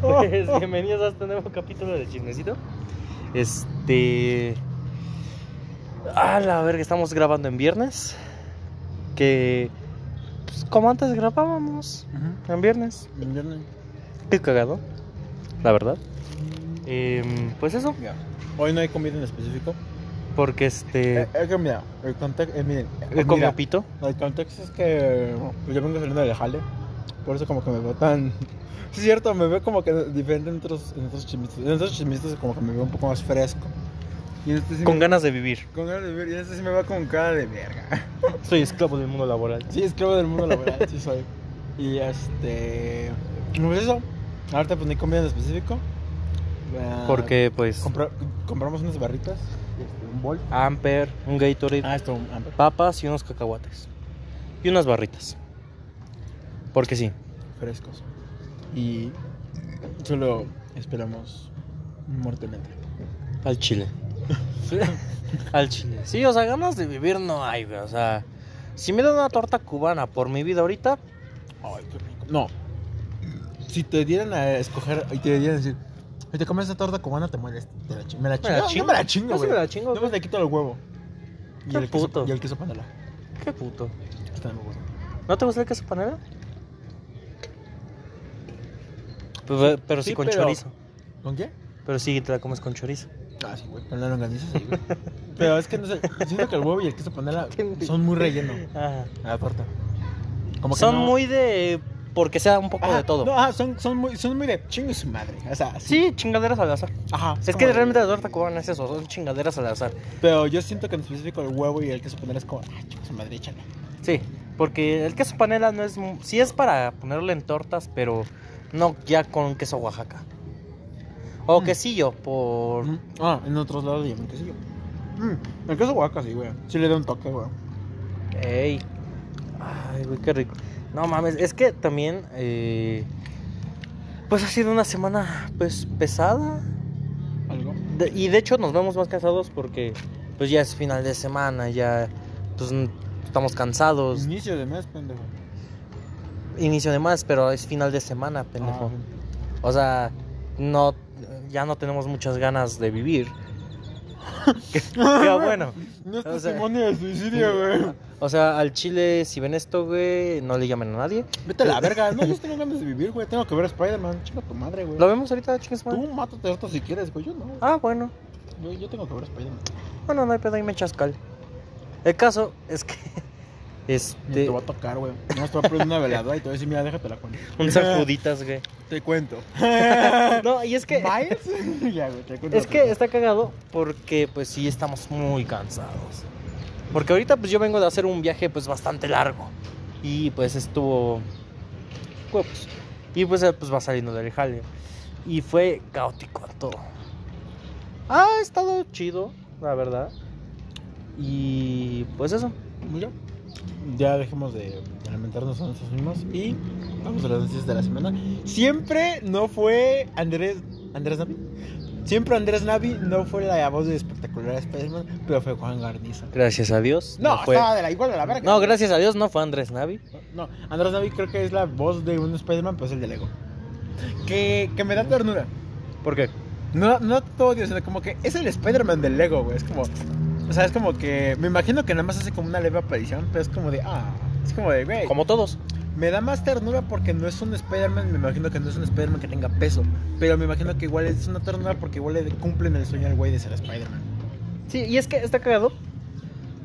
Pues bienvenidos a este nuevo capítulo de Chismecito. Este. A la verga, estamos grabando en viernes. Que. Pues como antes grabábamos. En viernes. Qué cagado. La verdad. Em, pues eso. Hoy no hay comida en específico. Porque este. Eh, que mira, el contexto, eh, miren, He comido mira, pito. el contexto es que pues, yo vengo saliendo del jale, por eso como que me veo tan... Es cierto, me veo como que diferente en otros, en otros chismitos. En otros chismitos como que me veo un poco más fresco. Y en este sí Con me- ganas de vivir. con ganas de vivir, y en este sí me veo con cara de verga. Soy esclavo del mundo laboral. Sí, esclavo del mundo laboral, sí soy. Y este... Pues eso, ahorita pues no hay comida en específico. Ah, Porque pues. compra- compramos unas barritas, este, un bol. Amper, un Gatorade. Ah, esto, un hambre. papas y unos cacahuates. Y unas barritas. Porque sí. frescos. Y solo esperamos muertemente. Al chile. Al chile. Sí, o sea, ganas de vivir no hay, güey. O sea, si me dan una torta cubana por mi vida ahorita, Ay, qué rico. No. Si te dieran a escoger y te dieran a decir, si te comes esta torta cubana, te mueres. Te la chi- me la chingo. la chingo. me la chingo, güey. me la chingo, más güey. le quito el huevo. Y Qué el, queso, puto. y el queso panela. qué puto. Está muy bueno. ¿No te gusta el queso panela? Pero, pero sí, Sí, con pero- chorizo. ¿Con qué? Pero sí te la comes con chorizo. Ah, sí, güey. Con la longaniza, sí, güey. Pero es que no sé. Siento que el huevo y el queso panela son muy rellenos Ajá. a la torta. Como que Son no- muy de. Porque sea un poco Ajá, de todo. No, ajá, son, son, muy, son muy de chingue su madre. O sea, Sí, chingaderas al azar. Ajá. Es que de- realmente la torta cubana es eso, son chingaderas al azar. Pero yo siento que en específico el huevo y el queso panela es como, ah, chingue su madre, échale. Sí, porque el queso panela no es. Sí es para ponerle en tortas, pero no ya con queso Oaxaca. O Mm. quesillo, por. Ah, en otros lados llaman quesillo. Mm, el queso Oaxaca sí, güey. Sí le da un toque, güey. Ey. Ay, güey, qué rico. No mames, es que también. eh, pues ha sido una semana, pues, pesada. Algo. De- y de hecho nos vemos más cansados porque, pues, ya es final de semana, ya. Pues estamos cansados. Inicio de mes, pendejo. Inicio de más, pero es final de semana, pendejo. Ah, O sea, no, ya no tenemos muchas ganas de vivir. Qué qué bueno. No es O sea- testimonio de suicidio, güey. O sea, al chile, si ven esto, güey, no le llamen a nadie. Vete a la verga. No, yo tengo ganas de vivir, güey. Tengo que ver a Spider-Man. Chinga tu madre, güey. ¿Lo vemos ahorita, chingues, madre? Tú mátate esto si quieres, güey. Yo no. Ah, bueno. Yo, yo tengo que ver a Spider-Man. Bueno, no hay pedo, ahí me echas cal. El caso es que. Este. te va a tocar, güey. No, te va a prender una veladora y te voy a decir, mira, déjate la cuenta. Un sacuditas, güey. Te cuento. No, y es que. ¿Miles? ya, güey, te cuento. Es que está cagado porque, pues sí, estamos muy cansados. Porque ahorita, pues yo vengo de hacer un viaje, pues bastante largo. Y pues estuvo. Pues, y pues, pues va saliendo del jale. Y fue caótico todo. Ha estado chido, la verdad. Y pues eso. Ya. Ya dejemos de lamentarnos a nosotros mismos y vamos a las noticias de la semana. Siempre no fue Andrés Andrés Navi. Siempre Andrés Navi no fue la voz de espectacular Spider-Man, pero fue Juan Garniza. Gracias a Dios. No, fue. estaba de la igual de la verga. No, gracias a Dios no fue Andrés Navi. No, Andrés Navi creo que es la voz de un Spider-Man, pero es el de Lego. Que, que me da ternura. ¿Por qué? No, no todo sino como que es el Spider-Man del Lego, güey. Es como. O sea, es como que. Me imagino que nada más hace como una leve aparición, pero es como de. Ah. Es como de, güey. Como todos. Me da más ternura porque no es un Spider-Man. Me imagino que no es un Spider-Man que tenga peso. Pero me imagino que igual es una ternura porque igual le cumplen el sueño al güey de ser Spider-Man. Sí, y es que está cagado.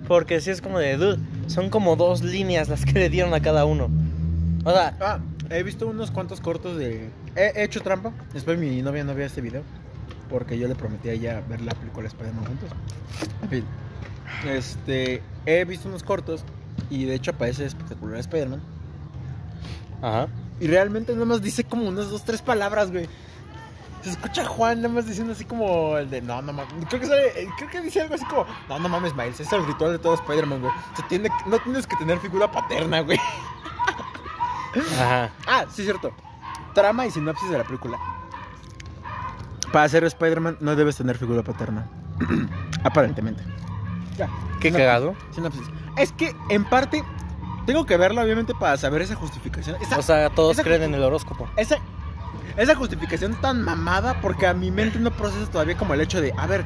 Porque sí es como de, dude, son como dos líneas las que le dieron a cada uno. O sea, Ah, he visto unos cuantos cortos de. He, he hecho trampa. Después mi novia no vea este video. Porque yo le prometí a ella ver la película Spider-Man juntos. En fin. Este. He visto unos cortos. Y de hecho aparece espectacular Spider-Man. ajá. Y realmente nada más dice como unas dos, tres palabras, güey. Se escucha a Juan nada más diciendo así como el de no, no mames. Creo que, sale- creo que dice algo así como no, no mames, Miles. Es el ritual de todo Spider-Man, güey. Se tiene, no tienes que tener figura paterna, güey. Ajá. Ah, sí, cierto. Trama y sinopsis de la película. Para ser Spider-Man no debes tener figura paterna. Aparentemente. Ya. Qué Sinopsis. cagado. Sinopsis. Es que, en parte, tengo que verla, obviamente, para saber esa justificación. Esa, O sea, todos creen en el horóscopo. esa, esa justificación tan mamada porque a mi mente no procesa todavía como el hecho de, a ver,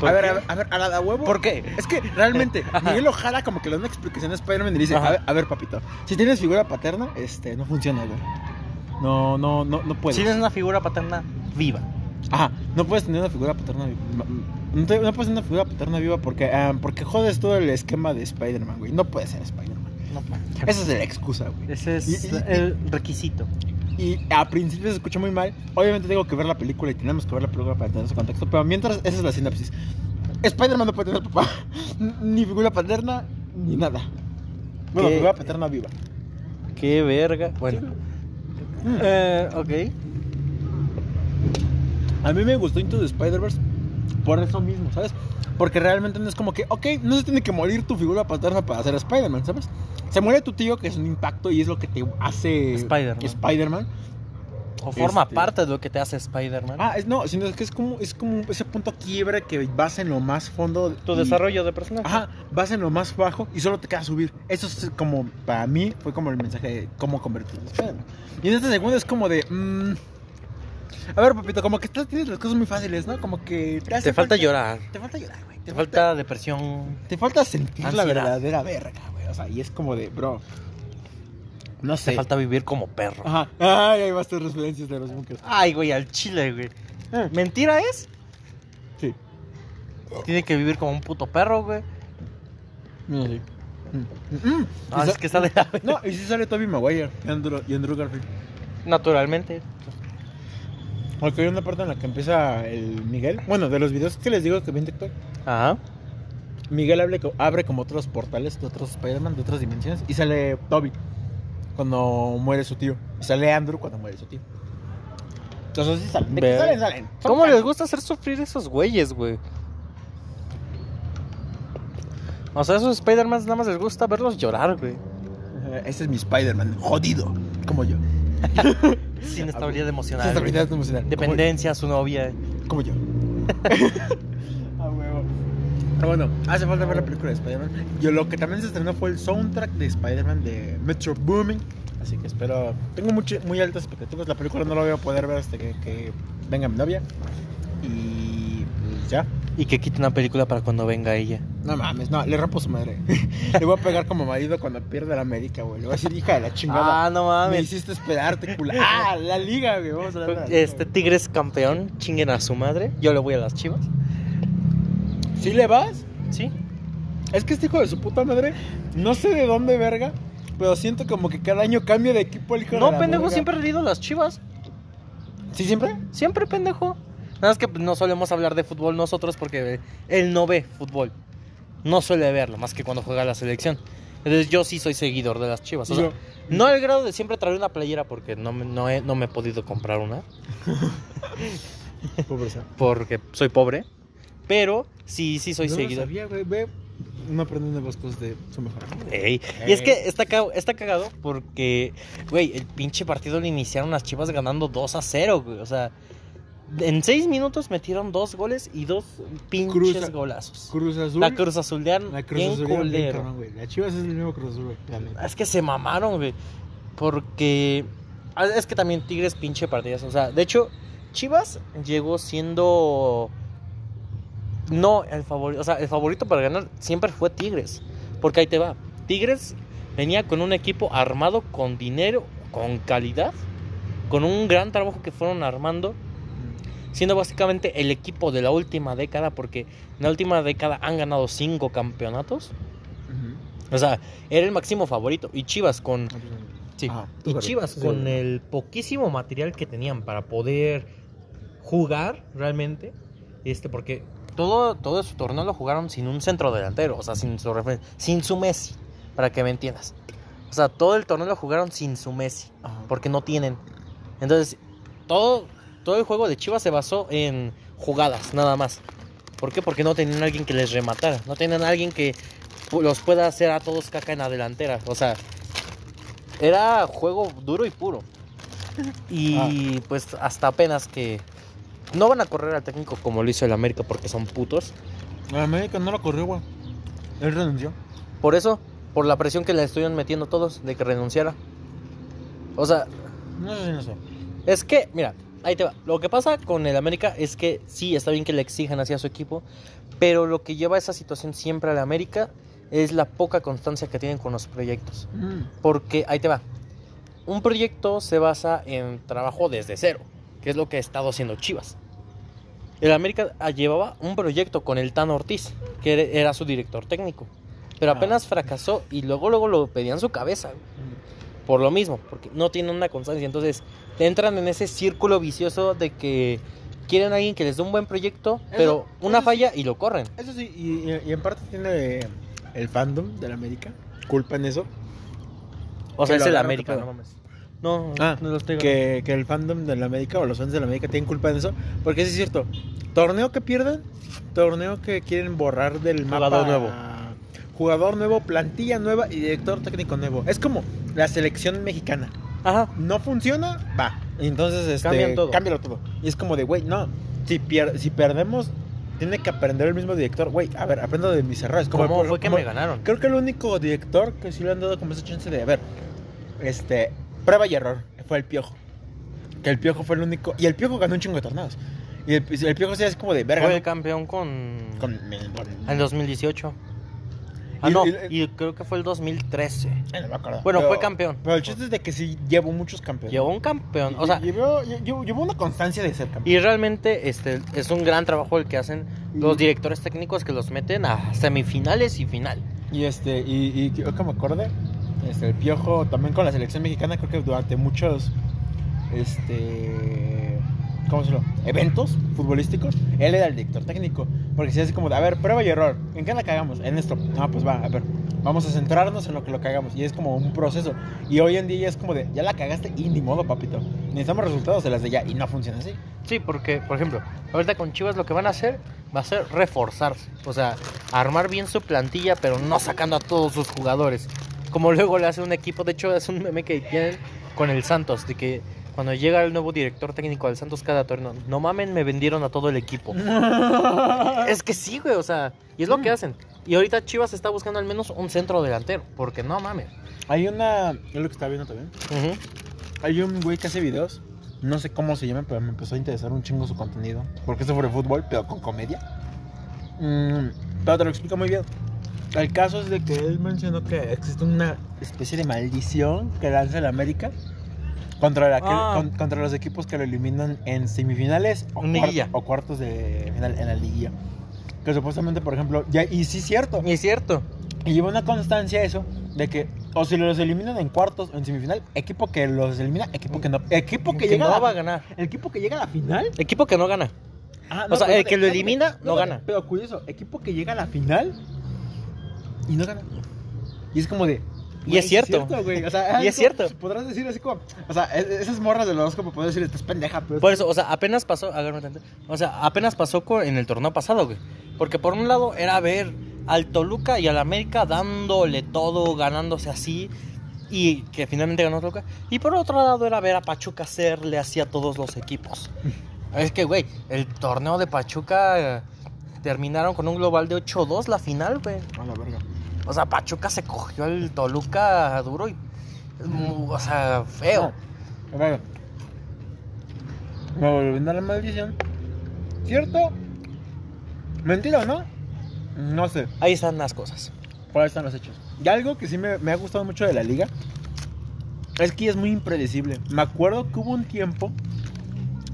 ¿Por a ver, a ver, a ver, a la de huevo. ¿Por qué? Es que realmente. Miguel Ojara como que le da una explicación a Spider-Man y le dice, Ajá. a ver, a ver, papito, si tienes figura paterna, este, no funciona, güey. No, no, no, no puedes. Si tienes una figura paterna viva. Ajá, no puedes tener una figura paterna viva. No, te- no puedes tener una figura paterna viva porque, ah, porque jodes todo el esquema de Spider-Man, güey. No puedes ser Spider-Man. No, Esa es la excusa, güey. Ese es Y- y- el requisito. Y a principio se escucha muy mal. Obviamente tengo que ver la película y tenemos que ver la película para entender su contexto. Pero mientras, esa es la sinapsis. Spider-Man no puede tener papá, ni figura paterna, ni nada. Bueno, figura paterna viva. Qué verga. Bueno. Eh, ok. A mí me gustó Into the Spider-Verse por eso mismo, ¿sabes? Porque realmente no es como que, ok, no se tiene que morir tu figura paterna para ser Spider-Man, ¿sabes? Se muere tu tío, que es un impacto y es lo que te hace Spider-Man. Spider-Man. O forma Este- parte de lo que te hace Spider-Man. Ah, es, no, sino que es como, es como ese punto quiebre que vas en lo más fondo. tu y- desarrollo de personaje. Ajá, vas en lo más bajo y solo te queda subir. Eso es como, para mí, fue como el mensaje de cómo convertirte en Spider-Man. Y en este segundo es como de, mm, a ver, papito, como que estás, tienes las cosas muy fáciles, ¿no? Como que te, hace Te falta llorar. Te falta llorar, güey. Te falta depresión. Te falta sentir la Ansiedad. verdadera verga, güey. O sea, y es como de, bro. No sé. Te falta vivir como perro. Ajá. Ay, ahí vas tus referencias de los bunkers. Ay, güey, al chile, güey. ¿Mentira es? Sí. Tiene que vivir como un puto perro, güey. Mira, sí. Mm. Mm. Ah, es sa- que la No, y sí sale Tobey Maguire y Andrew, y Andrew Garfield. Naturalmente. Porque hay una parte en la que empieza el Miguel. Bueno, de los videos que les digo que vi en TikTok. Ajá. Miguel abre, co- abre como otros portales de otros Spider-Man, de otras dimensiones. Y sale Toby cuando muere su tío. Y sale Andrew cuando muere su tío. Entonces sí salen. De que salen, salen. Son ¿Cómo les gusta hacer sufrir esos güeyes, güey? O sea, a esos Spider-Man nada más les gusta verlos llorar, güey. Ese es mi Spider-Man, jodido. Como yo. Sin estabilidad emocional. Estabilidad emocional. Dependencia, su novia. Como, yo. A huevo. Pero bueno, hace falta ver la película de Spider-Man. Yo lo que también se estrenó fue el soundtrack de Spider-Man de Metro Booming. Así que espero. Tengo mucho- muy altas expectativas. La película no la voy a poder ver hasta que, que venga mi novia. Y ya. Y que quite una película para cuando venga ella. No mames, no, le rompo su madre. le voy a pegar como marido cuando pierda la América, güey. Le voy a decir, hija de la chingada. Ah, no Me mames. hiciste esperarte, cula. Ah, la liga, güey. Vamos a hablar de liga, Este Tigres campeón, chinguen a su madre. Yo le voy a las chivas. ¿Sí le vas? Sí. Es que este hijo de su puta madre, no sé de dónde verga, pero siento como que cada año cambia de equipo el hijo de No, la pendejo, verga. siempre he ido a las chivas. ¿Sí, siempre? Siempre, pendejo. Nada más que no solemos hablar de fútbol nosotros porque él no ve fútbol. No suele verlo, más que cuando juega la selección. Entonces yo sí soy seguidor de las chivas. O sea, Yo- no al grado de siempre traer una playera porque no, me- no, he, no me he podido comprar una. Pobreza. Porque soy pobre. Pero sí, sí soy no seguidor. Lo sabía, güey. No las cosas de su mejor. Ey, Y es que está, ca- está cagado porque, güey, el pinche partido le iniciaron las chivas ganando 2 a 0, güey. O sea, en 6 minutos metieron dos goles y dos pinches Cruz- golazos. Cruz Azul. La Cruz Azulearon La Cruz Azul. güey. La Chivas es el mismo Cruz Azul, güey. Es que se mamaron, güey. Porque. ah, Es que también Tigres pinche partidas. O sea, de hecho, Chivas llegó siendo. No el favorito. O sea, el favorito para ganar siempre fue Tigres. Porque ahí te va. Tigres venía con un equipo armado con dinero, con calidad, con un gran trabajo que fueron armando. Siendo básicamente el equipo de la última década. Porque en la última década han ganado cinco campeonatos. O sea, era el máximo favorito. Y Chivas con. Sí. Ajá, y Chivas con el poquísimo material que tenían para poder jugar realmente. Este, porque todo, todo su torneo lo jugaron sin un centro delantero. O sea, sin su sin su Messi. Para que me entiendas. O sea, todo el torneo lo jugaron sin su Messi. Ajá. Porque no tienen. Entonces, todo, todo el juego de Chivas se basó en jugadas, nada más. ¿Por qué? Porque no tenían alguien que les rematara. No tenían alguien que los pueda hacer a todos caca en la delantera. O sea, era juego duro y puro. Y pues hasta apenas que no van a correr al técnico como lo hizo el América porque son putos. El América no lo corrió, güey. Él renunció. Por eso, por la presión que le estuvieron metiendo todos de que renunciara. O sea, No sé si no sé. Es que, mira, ahí te va. Lo que pasa con el América es que sí, está bien que le exijan hacia su equipo, pero lo que lleva a esa situación siempre al América es la poca constancia que tienen con los proyectos. Porque, ahí te va. Un proyecto se basa en trabajo desde cero, que es lo que ha estado haciendo Chivas. El América ah, llevaba un proyecto con el Tan Ortiz, que era- su director técnico. Pero Ah. apenas fracasó y luego luego lo pedían su cabeza. Por lo mismo, porque no tienen una constancia. Entonces, entran en ese círculo vicioso de que quieren a alguien que les dé un buen proyecto, Eso- pero una sí. falla y lo corren. Eso sí, y, y- y en parte tiene el fandom de la América culpa en eso. O sea, es el América, no mames. No, Ah, no lo estoy que, que el fandom de la América o los fans de la América tienen culpa en eso. Porque sí es cierto, torneo que pierden, torneo que quieren borrar del mapa. Jugador nuevo. Jugador nuevo, plantilla nueva y director técnico nuevo. Es como la selección mexicana. Ajá. No funciona, va. Entonces, este, Cambian todo. cámbialo todo. Y es como de, güey, no. Si, pier- si perdemos, tiene que aprender el mismo director. Güey, a ver, aprendo de mis errores. Como, ¿Cómo fue que como- me ganaron? Creo que el único director que sí le han dado como esa chance de, a ver, este, prueba y error, fue el Piojo. Que el Piojo fue el único. Y el Piojo ganó un chingo de torneos. Y el, el Piojo sí es como de verga. Fue el campeón con... Con, con- En 2018. Ah, Y- no, y- y creo que fue el 2013. Eh, no me acuerdo. Bueno, Pero- fue campeón. Pero el chiste es de que sí llevó muchos campeones. Llevó un campeón. O sea, llevó, llevó, llevó una constancia de ser campeón. y realmente este es un gran trabajo el que hacen los directores técnicos que los meten a semifinales y final. Y este, y, y creo que me acordé, este, el Piojo también con la selección mexicana, creo que durante muchos, este, ¿cómo decirlo? Eventos futbolísticos, él era el director técnico. Porque si es como, de, a ver, prueba y error, ¿en qué la cagamos? En esto. No, pues va, a ver, vamos a centrarnos en lo que lo cagamos. Y es como un proceso. Y hoy en día ya es como de, ya la cagaste y ni modo, papito. Necesitamos resultados de las de ya. Y no funciona así. Sí, porque, por ejemplo, ahorita con Chivas lo que van a hacer va a ser reforzarse. O sea, armar bien su plantilla, pero no sacando a todos sus jugadores. Como luego le hace un equipo, de hecho es un meme que tienen con el Santos, de que cuando llega el nuevo director técnico del Santos cada torneo, no mamen, me vendieron a todo el equipo. es que sí, güey, o sea, y es lo que hacen. Y ahorita Chivas está buscando al menos un centro delantero, porque no mames. Hay una, es lo que está viendo también. Hay un güey que hace videos, no sé cómo se llama, pero me empezó a interesar un chingo su contenido. Porque es sobre fútbol, pero con comedia. Mm, pero te lo explico muy bien. El caso es de que él mencionó que existe una especie de maldición que lanza el América contra, la que- Ah. con- contra los equipos que lo eliminan en semifinales o, cuart- o cuartos de final en la liguilla. Que supuestamente, por ejemplo, ya, y sí es cierto, Y es cierto. y lleva una constancia eso de que o si los eliminan en cuartos o en semifinal, equipo que los elimina, equipo que no, equipo que, Que llega no a la- va a ganar. el equipo que llega a la final. Equipo que no gana. Ah, O sea, el que lo elimina, no espérate, gana. Pero curioso, equipo que llega a la final y no gana. Y es como de Y es cierto. güey. O sea, Y es como- cierto. Podrás decir así como, o sea, es- esas morras del horóscopo puedo decir, estás pendeja, pero Por eso, o sea, apenas pasó, o sea, apenas pasó en el torneo pasado, güey. Porque por un lado era ver al Toluca y al América dándole todo, ganándose así, y que finalmente ganó Toluca. Y por otro lado era ver a Pachuca hacerle así a todos los equipos. es que, güey, el torneo de Pachuca eh, terminaron con un global de 8-2 la final, güey. a la verga. O sea, Pachuca se cogió al Toluca duro y... mm, O sea, feo. Ver. Me volviendo a la maldición. ¿Cierto? ¿Mentira o no? No sé. Ahí están las cosas. Por ahí están los hechos. Y algo que sí me, me ha gustado mucho de la liga es que es muy impredecible. Me acuerdo que hubo un tiempo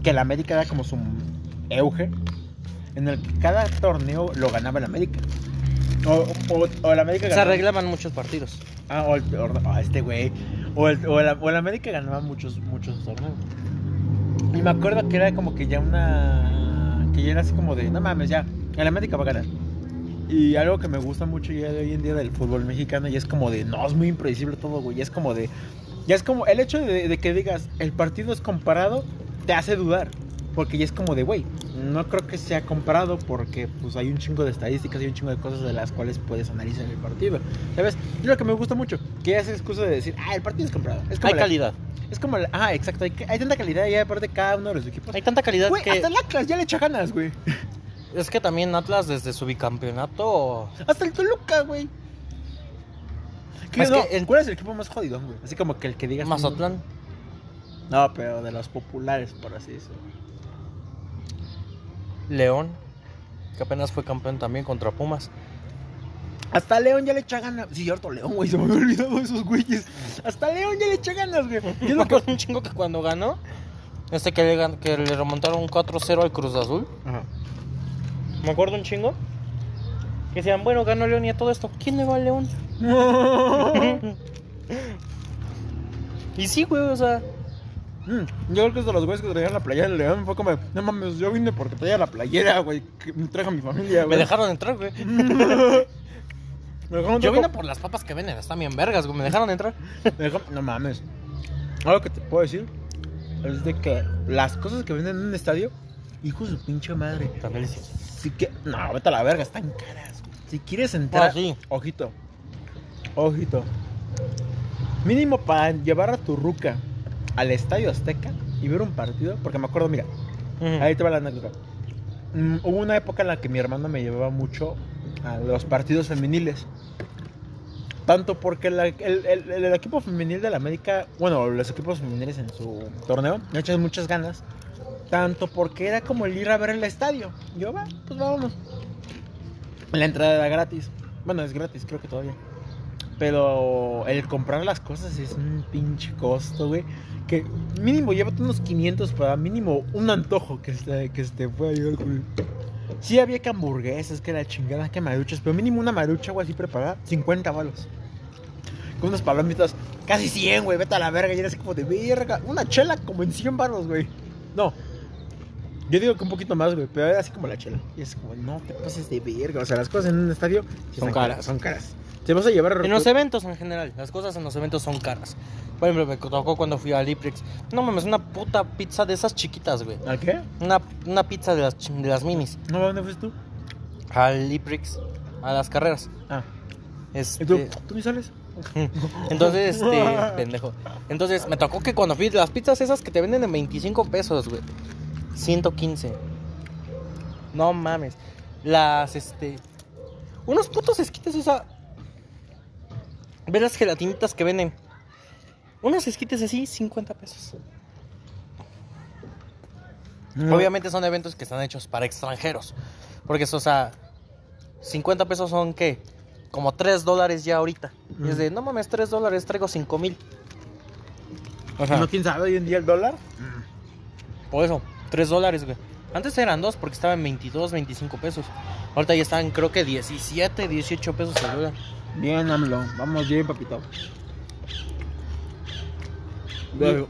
que la América era como su euge, en el que cada torneo lo ganaba el América. O, o, o el América Se ganaba. arreglaban muchos partidos. Ah, o, el, o- este güey. O el, o, el, o el América ganaba muchos, muchos torneos. Y me acuerdo que era como que ya una. Que ya era así como de, no mames, ya, el América va a ganar. Y algo que me gusta mucho ya de hoy en día del fútbol mexicano, y es como de, no, es muy impredecible todo, güey. Es como de. Ya es como, el hecho de, de que digas, el partido es comparado, te hace dudar. Porque ya es como de, güey, no creo que sea comparado porque pues hay un chingo de estadísticas y un chingo de cosas de las cuales puedes analizar el partido. ¿Sabes? Es lo que me gusta mucho, que ya es excusa de decir, ah, el partido es comparado. Es como Hay la- calidad. Es como, la- ah, exacto, hay, hay tanta calidad y aparte cada uno de los equipos. Hay tanta calidad Güey, que... hasta el Atlas ya le echa ganas, güey. Es que también Atlas desde su bicampeonato... Hasta el Toluca, güey. ¿Qué Es no? que el- ¿Cuál es el equipo más jodidón, güey? Así como que el que digas... Mazatlán. No, pero de los populares, por así decirlo. León, que apenas fue campeón también contra Pumas. Hasta León ya le echa ganas. Sí, cierto, León, güey, se me había olvidado esos güeyes. Hasta León ya le echa ganas, güey. Y es Me lo que- un chingo que cuando ganó, este que le, que le remontaron 4-0 al Cruz Azul. Ajá. Me acuerdo un chingo. Que decían, bueno, ganó León y a todo esto. ¿Quién le va a León? y sí, güey, o sea. Mm, Yo creo que es de los güeyes que traían la playera del León. Fue como, no mames, yo vine porque traía la playera, güey. Que me trajo mi familia, Me güey. dejaron entrar, güey. Me dejaron Yo vine por las papas que venden, están bien vergas, güey. Me dejaron entrar. Me No mames. Algo que te puedo decir es de que las cosas que venden en un estadio, hijos de su pinche madre. También les Si que. No, vete a la verga, están caras. güey. Si quieres entrar. Ah, sí. Ojito. Ojito. Mínimo para llevar a tu ruca al estadio Azteca y ver un partido. Porque me acuerdo, mira, ahí te va la anécdota. Mm, hubo una época en la que mi hermano me llevaba mucho a los partidos femeniles. Tanto porque la- el, el- el equipo femenil de la América, bueno, los equipos femeniles en su torneo, le echan muchas ganas. Tanto porque era como el ir a ver el estadio. Yo, va, pues vámonos. La entrada era gratis. Bueno, es gratis, creo que todavía. Pero el comprar las cosas es un pinche costo, güey. Que mínimo llévate unos 500 para mínimo un antojo que este, que este pueda llegar con Sí había que hamburguesas, que la chingada, que maruchas, pero mínimo una marucha, güey, así preparada, 50 balos. Con unas palomitas, casi 100, güey, vete a la verga, y era así como de verga. Una chela como en 100 baros, güey. No. Yo digo que un poquito más, güey, pero era así como la chela. Y es como, no te pases de verga. O sea, las cosas en un estadio sí Son caras. Son caras. Te vas a llevar En los eventos en general, las cosas en los eventos son caras. Por ejemplo, me tocó cuando fui a Liprix. No mames, una puta pizza de esas chiquitas, güey. ¿A qué? Una, una pizza de las, de las minis. ¿No dónde fuiste tú? Al Liprix, a las carreras. Ah. Este, ¿Y tú? ¿Tú ni sales? Entonces, este, pendejo. Entonces, me tocó que cuando fui, las pizzas esas que te venden en 25 pesos, güey. 115. No mames. Las, este. Unos putos esquites, o sea. Ver las gelatinitas que venden. Unos esquites así, 50 pesos. Obviamente son eventos que están hechos para extranjeros. Porque, eso, o sea, 50 pesos son, ¿qué? Como 3 dólares ya ahorita. Y es de, no mames, 3 dólares, traigo 5 mil. O sea, ¿No quién sabe hoy en día el dólar? por eso, 3 dólares, güey. Antes eran 2 porque estaba en 22, 25 pesos. Ahorita ya están, creo que 17, 18 pesos el dólar. Bien, AMLO. Vamos bien, papito. Lo,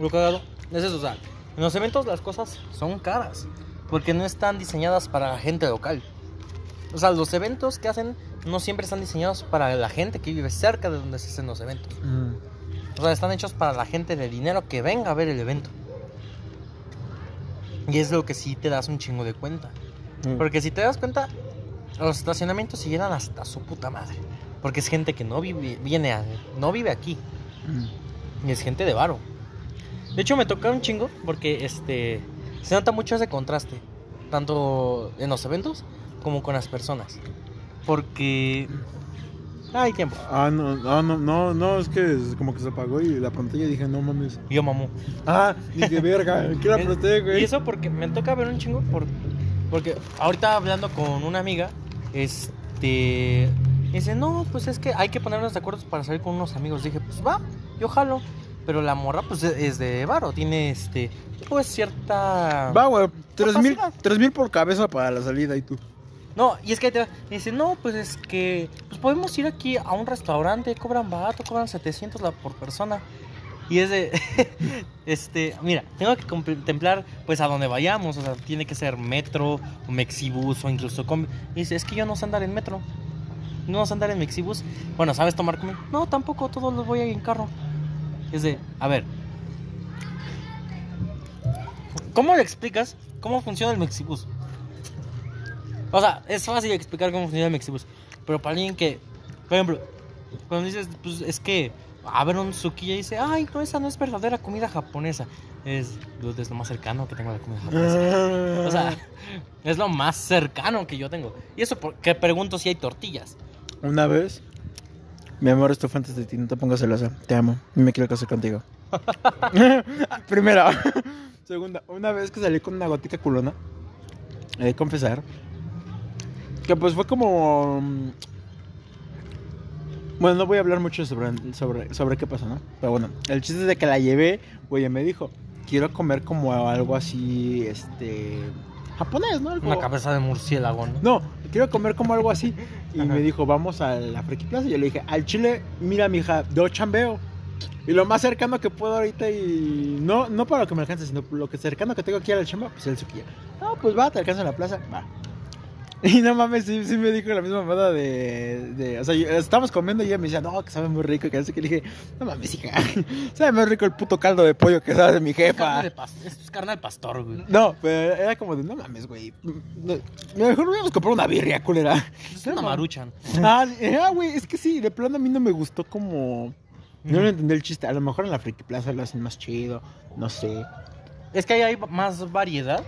lo cagado es eso, o sea, en los eventos las cosas son caras. Porque no están diseñadas para la gente local. O sea, los eventos que hacen no siempre están diseñados para la gente que vive cerca de donde se hacen los eventos. Mm. O sea, están hechos para la gente de dinero que venga a ver el evento. Y es lo que sí te das un chingo de cuenta. Mm. Porque si te das cuenta, los estacionamientos se llenan hasta su puta madre. Porque es gente que no vive, viene a- no vive aquí. Mm. Y es gente de varo. De hecho, me toca un chingo porque este se nota mucho ese contraste. Tanto en los eventos como con las personas. Porque. Hay tiempo. Ah, no, no, no, no, no, es que es como que se apagó y la pantalla dije, no mames. Yo mamó. Ah, dije, verga, ¿qué la apreté, güey? Y eso porque me toca ver un chingo por, porque ahorita hablando con una amiga, este dice, "No, pues es que hay que ponernos de acuerdo para salir con unos amigos." Dije, "Pues va, yo jalo." Pero la morra pues es de varo, tiene este pues cierta Va, güey, tres mil, tres mil por cabeza para la salida y tú. No, y es que te dice, "No, pues es que pues podemos ir aquí a un restaurante, cobran barato, cobran 700 la por persona." Y es de, este, mira, tengo que contemplar pues a donde vayamos, o sea, tiene que ser metro, o mexibus o incluso combi. Y dice, es que yo no sé andar en metro, no sé andar en mexibus. Bueno, ¿sabes tomar combi? No, tampoco, todos los voy a ir en carro. Es de, a ver, ¿cómo le explicas cómo funciona el mexibus? O sea, es fácil explicar cómo funciona el mexibus, pero para alguien que, por ejemplo, cuando dices, pues es que a ver un suki y dice, ay, no, esa no es verdadera comida japonesa. Es, dude, es lo más cercano que tengo a la comida japonesa. O sea, es lo más cercano que yo tengo. Y eso porque pregunto si hay tortillas. Una vez, mi amor, esto fue antes de ti, no te pongas celosa. Te amo y me quiero casar contigo. Primera. Segunda, una vez que salí con una gótica culona, he de confesar que pues fue como... mm, Bueno, no voy a hablar mucho sobre, sobre, sobre qué pasó, ¿no? Pero bueno, el chiste es de que la llevé, güey, me dijo, quiero comer como algo así, este... Japonés, ¿no? Algo- Una cabeza de murciélago, ¿no? No, quiero comer como algo así. Y Ajá. me dijo, vamos a la Friki Plaza. Y yo le dije, al chile, mira, mija, yo chambeo. Y lo más cercano que puedo ahorita y... No, no para lo que me alcance, sino lo que cercano que tengo aquí al chamba, pues el suquilla. No, pues va, te alcanza en la plaza, va. Y no mames, sí, sí me dijo la misma mamada de, de... O sea, estábamos comiendo y ella me decía, no, que sabe muy rico. Que así que le dije, no mames, hija. sabe muy rico el puto caldo de pollo que sabe de mi jefa. Carne de es carne al pastor, güey. No, pero era como de, no mames, güey. No, mejor hubiéramos comprado una birria, culera. Es una maruchan. Ah, güey, es que sí, de plano a mí no me gustó como... No le entendí el chiste. A lo mejor en la Friki Plaza lo hacen más chido, no sé. Es que ahí hay más variedad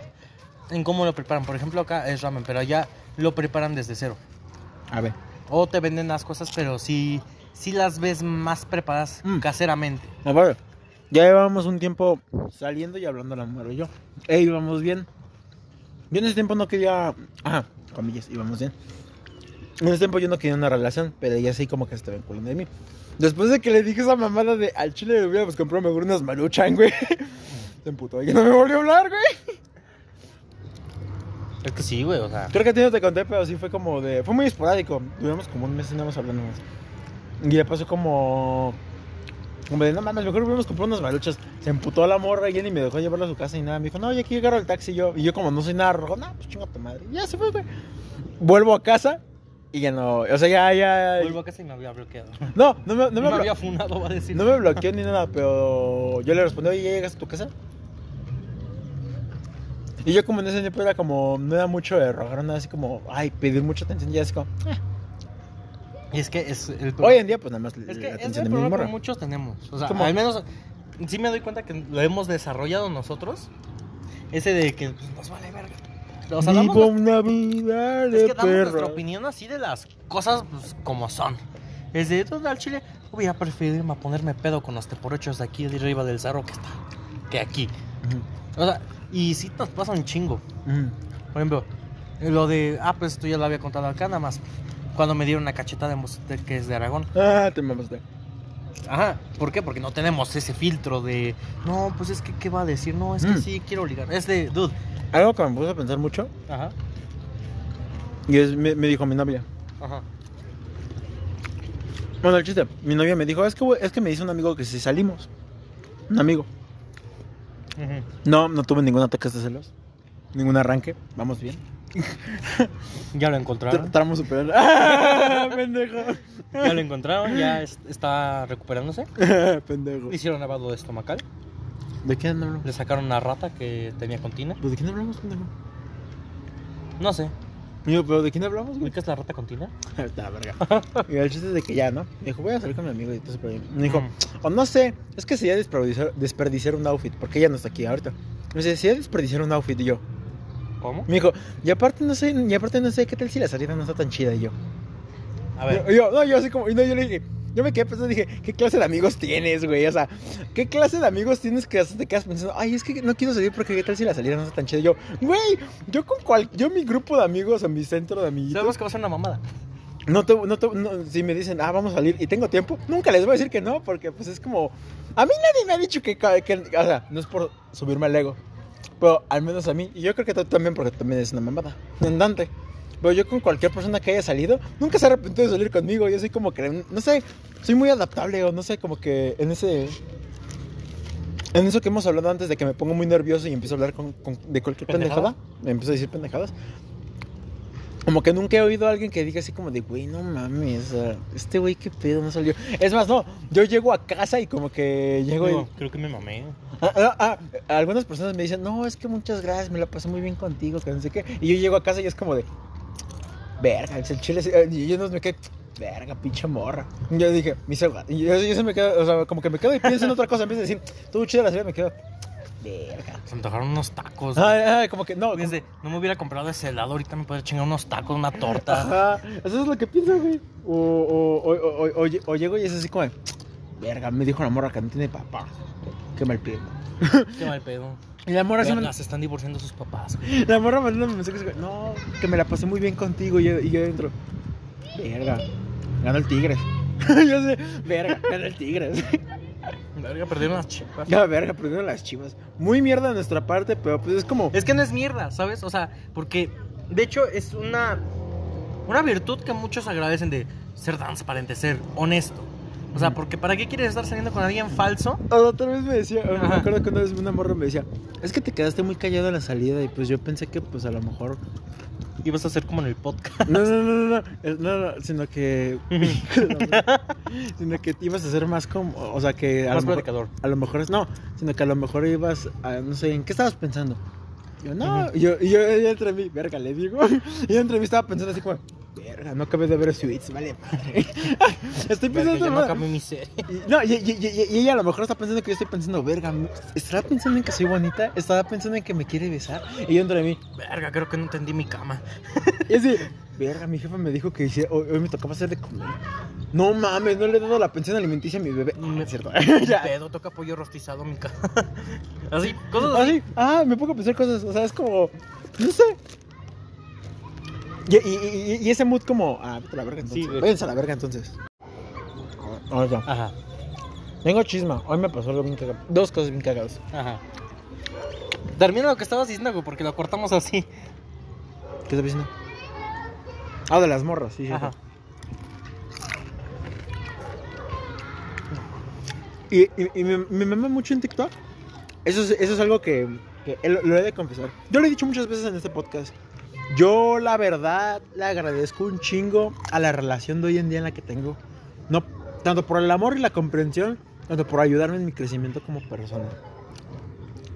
en cómo lo preparan. Por ejemplo, acá es ramen, pero allá lo preparan desde cero. A ver. O te venden las cosas, pero sí, sí las ves más preparadas Mm. caseramente. A ver, ya llevamos un tiempo saliendo y hablando la mujer y yo. E íbamos bien. Yo en ese tiempo no quería... Ajá, comillas, íbamos bien. En ese tiempo yo no quería una relación, pero ella sí como que estaba enculando de mí. Después de que le dije esa mamada de al chile le hubiéramos comprado mejor unas maruchan, güey. Se emputó y no me volvió a hablar, güey. Es que sí, güey, o sea. Creo que a ti no te conté, pero sí fue como de... Fue muy esporádico. Duramos como un mes y no nos hablando más. Y ya pasó como... Como de, no mames, mejor hubiéramos comprado unas maruchas. Se emputó la morra y ni me dejó llevarla a su casa y nada. Me dijo, no, ya aquí agarro el taxi yo. Y yo como no soy nada rojo, no, pues chinga tu madre. Y ya se fue, güey. Vuelvo a casa y ya no... O sea, ya, ya... Vuelvo a casa y me había bloqueado. No, no me, no No, me, me blo- había funado, va a decir. no me bloqueó ni nada, pero yo le respondí, oye, ¿ya llegas a tu casa? Y yo como en ese tiempo era como, no era mucho de rogar, nada así como, ay, pedir mucha atención, ya es como, Y es que es el hoy en día pues nada más Es que es el problema que muchos tenemos. O sea, ¿Cómo? al menos sí me doy cuenta que lo hemos desarrollado nosotros. Ese de que pues, nos vale verga. O sea, damos, una vida es que damos nuestra opinión así de las cosas pues, como son. Es de todo al chile, voy a preferirme a ponerme pedo con los teporochos de aquí de arriba del cerro que está que aquí. Ujú, O sea, y sí nos pasa un chingo. ujú. Por ejemplo, lo de, ah, pues esto ya lo había contado acá nada más. Cuando me dieron una cachetada de, mos- de que es de Aragón. Ah, te mamaste. Ajá, ¿por qué? Porque no tenemos ese filtro de, no, pues es que, ¿qué va a decir? No, es que Mm. sí, quiero ligar. Es de, dude. Algo que me puse a pensar mucho, Ajá, y es, me, me dijo mi novia. ajá. Bueno, el chiste, mi novia me dijo, es que, es que me dice un amigo que si salimos. Un amigo. No, no tuve ningún ataque de celos. Ningún arranque. Vamos bien. Ya lo Tra- encontraron. Tramo superior. ¡Ah, pendejo! Ya lo encontraron, ya es- está recuperándose. pendejo. Hicieron lavado estomacal. ¿De quién hablamos? Le sacaron una rata que tenía con tina. Pues, ¿De quién hablamos, pendejo? No sé. Digo, ¿pero de quién hablamos, güey? ¿Ubicas la rata con tina? Está verga. Y el chiste es de que ya, ¿no? Me dijo, voy a salir con mi amigo y entonces. Me dijo, Mm. o no sé, es que sería desperdiciar, desperdiciar un outfit, porque ella no está aquí ahorita. Me dice, sería desperdiciar un outfit y yo. ¿Cómo? Me dijo, y aparte no sé, y aparte no sé qué tal si la salida no está tan chida y yo. A ver, Yo, yo, no, yo así como, y no, yo le dije, yo me quedé pensando, dije, ¿qué clase de amigos tienes, güey? O sea, ¿qué clase de amigos tienes que te quedas pensando, ay, es que no quiero salir porque qué tal si la salida no está tan chida? Yo, güey, yo con cual, yo mi grupo de amigos o mi centro de amiguitos, sabemos que va a ser una mamada. no te, no te, no, si me dicen, ah, vamos a salir y tengo tiempo, nunca les voy a decir que no, porque pues es como, a mí nadie me ha dicho que o sea, no es por subirme al ego, pero al menos a mí, y yo creo que tú también, porque también es una mamada, andante. Pero yo con cualquier persona que haya salido, nunca se ha arrepentido de salir conmigo. Yo soy como que, no sé, soy muy adaptable o no sé, como que en ese... En eso que hemos hablado antes de que me pongo muy nervioso y empiezo a hablar con, con- de cualquier ¿Pendejada? me empiezo a decir pendejadas. Como que nunca he oído a alguien que diga así como de, güey, no mames, este güey qué pedo no salió. Es más, no, yo llego a casa y como que llego y... creo que me mamé. Ah, ah, ah, algunas personas me dicen, no, es que muchas gracias, me la pasé muy bien contigo, que no sé qué. Y yo llego a casa y es como de, verga, el chile, sí", y yo no me quedé, verga, pinche morra. Yo dije, mi celular, y yo, yo se me quedo, o sea, como que me quedo y pienso en otra cosa, vez de decir, tú chida la serie, me quedo, verga. Se me antojaron unos tacos. Ay, ay, como que no, como- no me hubiera comprado ese helado, ahorita me podría chingar unos tacos, una torta. Ajá, eso es lo que pienso, güey. O, o, o, o, o- o llego y es así como, de, verga, me dijo la morra que no tiene papá. Qué mal pedo. Qué mal pedo. Y la morra se Verga, me- se están divorciando sus papás, güey. La morra mandando mensajes, güey, no, que me la pasé muy bien contigo. Y yo, y yo dentro, verga, ganó el Tigres. yo sé, verga, ganó el Tigres. Verga, perdieron las chivas. ya, verga, perdieron las chivas. Muy mierda de nuestra parte, pero pues es como. Es que no es mierda, ¿sabes? O sea, porque de hecho es una una virtud que muchos agradecen de ser transparente, ser honesto. O sea, porque ¿para qué quieres estar saliendo con alguien falso? Otra vez me decía, me acuerdo que una vez una morra me decía, es que te quedaste muy callado a la salida y pues yo pensé que pues a lo mejor... Ibas a hacer como en el podcast. No, no, no, no, no, eh, no, no, sino que... sino que ibas a ser más como, o sea que a Más lo mejor... predicador. A lo mejor es, no, sino que a lo mejor ibas a, no sé, ¿en qué estabas pensando? Yo, no, Ujú. y yo, yo, yo entre mí, verga, le digo, yo entre mí estaba pensando así como, verga, no acabé de ver suites, vale madre. Estoy Verga, pensando, ya no mi serie. No, y, y- y- y ella a lo mejor está pensando que yo estoy pensando, verga, ¿estará pensando en que soy bonita? ¿Estará pensando en que me quiere besar? Y yo entre mí, Verga, creo que no entendí mi cama. y así, verga, mi jefa me dijo que hiciera- hoy, hoy me tocaba hacer de comer. No mames, no le he dado la pensión alimenticia a mi bebé. No, es cierto. Ya. Pedo, toca pollo rostizado mi cama. Así, cosas Ah, así. sí. Ah, me pongo a pensar cosas, o sea, es como, no sé. Y, y- y- y ese mood como, ah, vete a la verga entonces. Sí. Váyanse a la verga entonces. Oiga, Ajá, tengo chisma. Hoy me pasó algo bien cagado. Dos cosas bien cagadas. ajá. Termina lo que estabas diciendo, güey, porque lo cortamos así. ¿Qué estás diciendo? Ah, de las morras, sí, sí. Ajá. Y, y- y me, me mama mucho en TikTok. Eso es, eso es algo que, que él- lo he de confesar. Yo lo he dicho muchas veces en este podcast. Yo, la verdad, le agradezco un chingo a la relación de hoy en día en la que tengo. No, tanto por el amor y la comprensión, tanto por ayudarme en mi crecimiento como persona.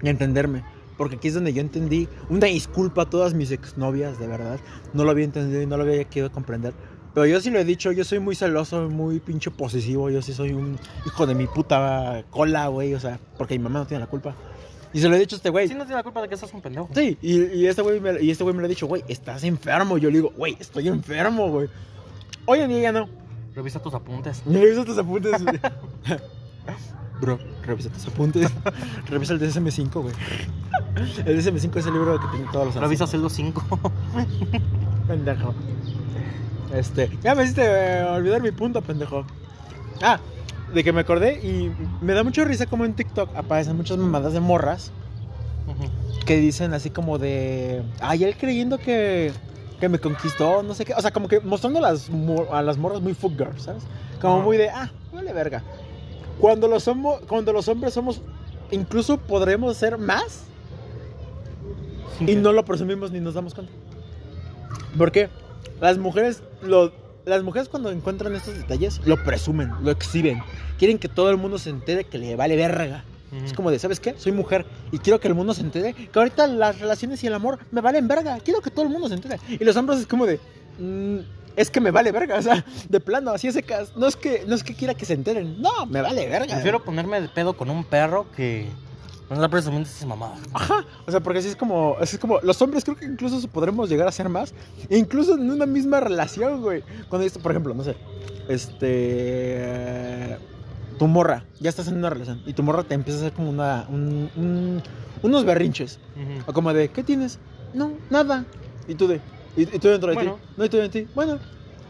Y entenderme. Porque aquí es donde yo entendí. Una disculpa a todas mis exnovias, de verdad. No lo había entendido y no lo había querido comprender. Pero yo sí lo he dicho, yo soy muy celoso, muy pinche posesivo. Yo sí soy un hijo de mi puta cola, güey. O sea, porque mi mamá no tiene la culpa. Y se lo he dicho a este güey. Sí, no tiene la culpa de que estás un pendejo. Sí, y, y este güey me, y este güey me lo ha dicho, güey, estás enfermo. Yo le digo, güey, estoy enfermo, güey. Hoy en día ya no. Revisa tus apuntes. Revisa tus apuntes. Bro, revisa tus apuntes. revisa el DSM5, güey. El DSM5 es el libro que tiene todos los Revisa Celdo 5. Pendejo. Este, ya me hiciste eh, olvidar mi punto, pendejo. Ah, de que me acordé y me da mucha risa como en TikTok aparecen muchas mamadas de morras que dicen así como de, ay, él creyendo que, que me conquistó, no sé qué, o sea, como que mostrando a las, a las morras muy fuck girls, ¿sabes? Como muy de, ah, vale verga. Cuando los, somos, cuando los hombres somos, incluso podremos ser más y no lo presumimos ni nos damos cuenta. ¿Por qué? Las mujeres, lo, las mujeres cuando encuentran estos detalles, lo presumen, lo exhiben. Quieren que todo el mundo se entere que le vale verga. Es como de, ¿sabes qué? Soy mujer y quiero que el mundo se entere que ahorita las relaciones y el amor me valen verga. Quiero que todo el mundo se entere. Y los hombres es como de, "Mm, es que me vale verga. O sea, de plano, así es secas. No es que, no es que quiera que se enteren. No, me vale verga. Prefiero ponerme de pedo con un perro que no andar presumiendo esas mamadas. Ajá, o sea, porque así es como, así es como, los hombres creo que incluso podremos llegar a ser más, e incluso en una misma relación, güey. Cuando esto, por ejemplo, no sé, este, tu morra, ya estás en una relación, y tu morra te empieza a hacer como una, un- un- unos berrinches, o como de, ¿qué tienes? No, nada. Y tú de, y, y tú dentro de Bueno. ti, no, y tú dentro de ti, bueno.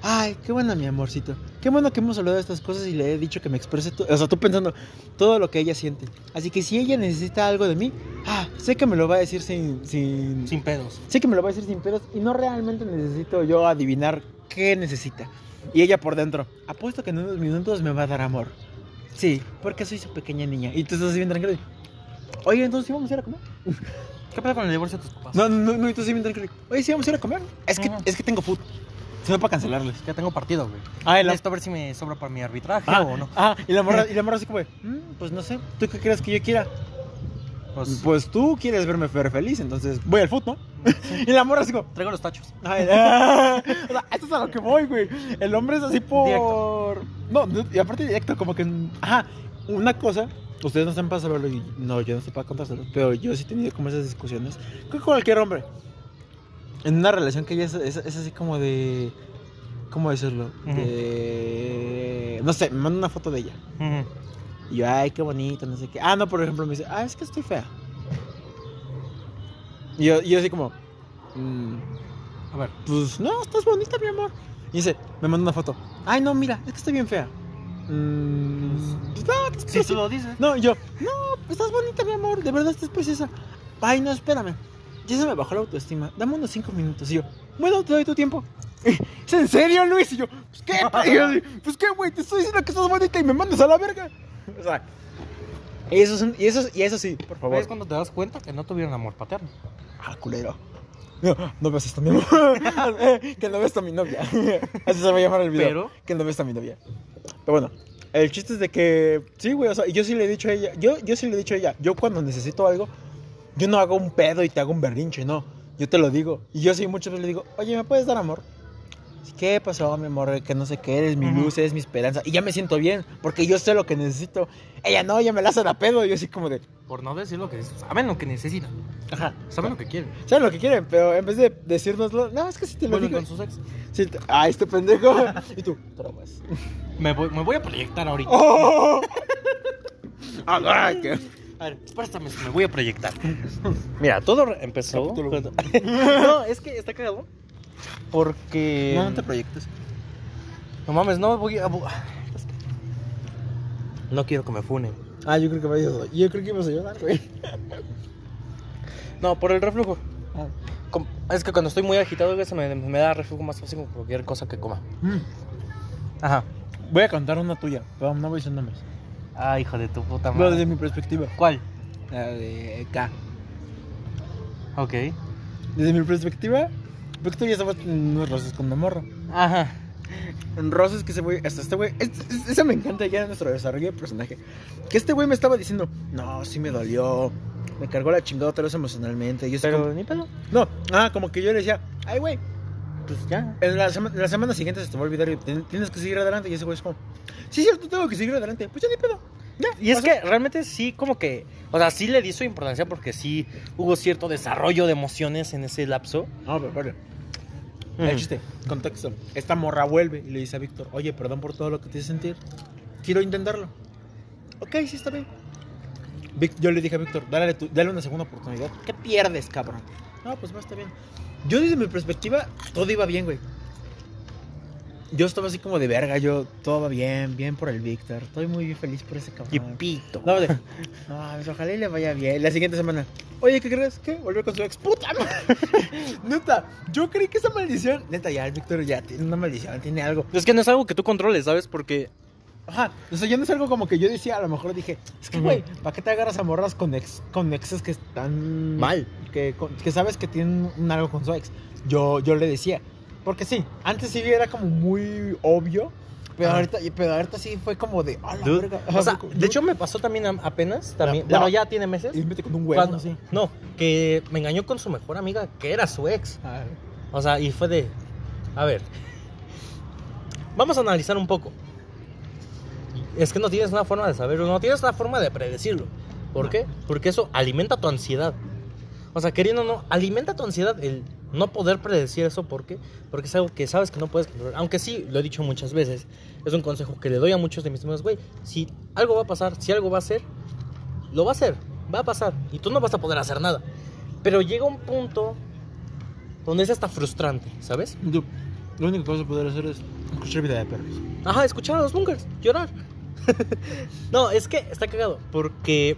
Ay, qué buena mi amorcito. Qué bueno que hemos hablado de estas cosas y le he dicho que me exprese, o sea, tú pensando todo lo que ella siente. Así que si ella necesita algo de mí, ah, sé que me lo va a decir sin, sin, Sin pedos. sé que me lo va a decir sin pedos y no realmente necesito yo adivinar qué necesita. Y ella por dentro, apuesto que en unos minutos me va a dar amor. Sí, porque soy su pequeña niña. Y tú estás así bien tranquilo. y, Oye, entonces sí vamos a ir a comer. ¿Qué pasa con el divorcio de tus papás? No, no, no, y tú así bien tranquilo. Oye, sí vamos a ir a comer. Es que, Ujú. es que tengo food. Me para cancelarles. Ya tengo partido, güey. Ah, la- Necesito ver si me sobra para mi arbitraje Ah, o no. ah, y la morra, y la morra así como, "Mm, pues no sé, ¿tú qué crees que yo quiera? Pues, Pues tú quieres verme feliz, entonces voy al ¿no? y la morra así como, traigo los tachos. Ay, ah, o sea, esto es a lo que voy, güey. El hombre es así por. Directo. No, y aparte directo, como que. Ajá, una cosa. Ustedes no están para saberlo y no, yo no estoy para contárselo. Pero yo sí he tenido como esas discusiones. Que cualquier hombre. En una relación que ya es, es, es así como de. ¿Cómo decirlo? Ujú. De. No sé, me manda una foto de ella. Ujú. Y yo, ay, qué bonito, no sé qué. Ah, no, por ejemplo, me dice, ah, es que estoy fea. Y yo, y yo así como, "Mm, A ver. pues no, estás bonita, mi amor. Y dice, me manda una foto. Ay, no, mira, es que estoy bien fea. Mm, pues no, es que Si sí. tú lo dices. No, yo, no, estás bonita, mi amor, de verdad estás preciosa. Ay, no, espérame. Ya se me bajó la autoestima. Dame unos cinco minutos. Y yo, bueno, te doy tu tiempo. ¿Es en serio, Luis? Y yo, pues qué, Y yo, pues qué, güey, te estoy diciendo que estás bonita y me mandas a la verga. O sea, y eso, es un- y eso, y eso sí, por favor. Es cuando te das cuenta que no tuvieron amor paterno. Ah, culero. No, no ves esto, mi amor. Eh, que no ves a mi novia. Así se va a llamar el video. Pero- Que no ves a mi novia. Pero bueno, el chiste es de que. Sí, güey, o sea, yo sí le he dicho a ella. Yo, yo sí le he dicho a ella. Yo cuando necesito algo, yo no hago un pedo y te hago un berrinche, no. Yo te lo digo. Y yo sí muchas veces le digo, oye, ¿me puedes dar amor? ¿Qué pasó, mi amor? Que no sé qué, eres mi luz, eres mi esperanza. Y ya me siento bien, porque yo sé lo que necesito. Ella no, ella me la hace a pedo. Yo así como de, Por no decir lo que saben lo que necesitan. ajá. Saben lo que quieren. Saben lo que quieren, pero en vez de decírnoslo, no, es que si te lo digo. con sus ex. Sí, te- ah, este pendejo. y tú, drogas. Me voy, me voy a proyectar ahorita. ¡Oh! Ah, ¿qué? A ver, préstame, me voy a proyectar. Mira, todo empezó. Cuando- no, es que está cagado. Porque. No, no te proyectes. No mames, no voy a. No quiero que me funen. Ah, yo creo que vaya a Yo creo que ibas a llorar, güey. No, por el reflujo. Ah. Es que cuando estoy muy agitado, güey, se me, me da reflujo más fácil con cualquier cosa que coma. Mm. Ajá. Voy a contar una tuya, pero no voy a decir nombres. Ah, hijo de tu puta No, madre. desde mi perspectiva. ¿Cuál? La de K. Ok. Desde mi perspectiva, porque tú ya estabas en unos roces con Mamorro. Ajá. En roces que ese güey, hasta este güey, es- es- eso me encanta ya en nuestro desarrollo de personaje. Que este güey me estaba diciendo, no, sí me dolió, me cargó la chingada otra vez emocionalmente. Y yo así Pero como- ni pedo. no, ah, como que yo le decía, ay güey, Pues ya. en la, sema- la semana siguiente se te va a olvidar y tienes que seguir adelante. Y ese güey es como, sí, cierto, tengo que seguir adelante. Pues ya ni pedo. Ya, Y es que realmente sí, como que. O sea, sí le di su importancia porque sí hubo cierto desarrollo de emociones en ese lapso. No, pero, pero, el chiste, contexto. Esta morra vuelve y le dice a Víctor, oye, perdón por todo lo que te hice sentir. Quiero intentarlo. Ok, sí, está bien. Vic- yo le dije a Víctor, dale, dale una segunda oportunidad. ¿Qué pierdes, cabrón? No, pues va, está bien. Yo desde mi perspectiva, todo iba bien, güey. Yo estaba así como de verga, yo, todo va bien, bien por el Víctor. Estoy muy feliz por ese cabrón. Y pito. No, de, no, pues ojalá y le vaya bien. La siguiente semana, oye, ¿qué crees? ¿Qué? Volvió con su ex. ¡Puta! Neta, yo creí que esa maldición. Neta, ya el Víctor ya tiene una maldición, tiene algo. Es que no es algo que tú controles, ¿sabes? Porque. Ajá, o sea, ya no es algo como que yo decía, a lo mejor dije, es que, güey, ¿para qué te agarras a morras con, ex, con exes que están. Mal. Que, con- que sabes que tienen un algo con su ex. Yo, yo le decía, porque sí, antes sí era como muy obvio. Pero ahorita, pero ahorita sí fue como de, a la Dude, verga. O sea, de hecho me pasó también apenas. También, La- bueno, la- ya tiene meses. y con un huevo, Cuando- así. No, que me engañó con su mejor amiga, que era su ex. Ah, O sea, y fue de. A ver. Vamos a analizar un poco. Es que no tienes una forma de saberlo, no tienes una forma de predecirlo. ¿Por qué? Porque eso alimenta tu ansiedad. O sea, queriendo o no, alimenta tu ansiedad el no poder predecir eso. ¿Por qué? Porque es algo que sabes que no puedes controlar. Aunque sí, lo he dicho muchas veces, es un consejo que le doy a muchos de mis amigos, güey. Si algo va a pasar, si algo va a ser, lo va a hacer, va a pasar. Y tú no vas a poder hacer nada. Pero llega un punto donde es hasta frustrante, ¿sabes? Yo, lo único que vas a poder hacer es escuchar vida de perros. Ajá, escuchar a los bunkers, llorar. no, es que está cagado, porque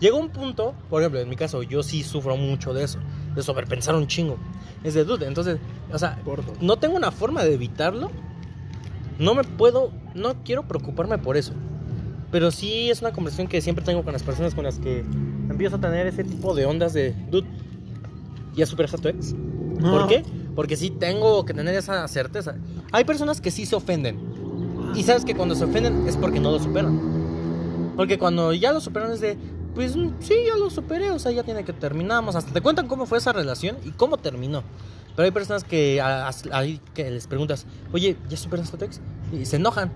llega un punto, por ejemplo, en mi caso, yo sí sufro mucho de eso, de sobrepensar un chingo. Es de duda, entonces, o sea, no tengo una forma de evitarlo. No me puedo, no quiero preocuparme por eso. Pero sí es una conversación que siempre tengo con las personas con las que empiezo a tener ese tipo de ondas de, dude, ¿ya superas a tu ex? ¿Por qué? Porque sí tengo que tener esa certeza. Hay personas que sí se ofenden. Y sabes que cuando se ofenden es porque no lo superan. Porque cuando ya lo superan es de, pues mm, sí, ya lo superé, o sea, ya tiene que terminamos. Hasta te cuentan cómo fue esa relación y cómo terminó. Pero hay personas que, a- a- que les preguntas, oye, ¿ya superaste a tu ex? Y se enojan.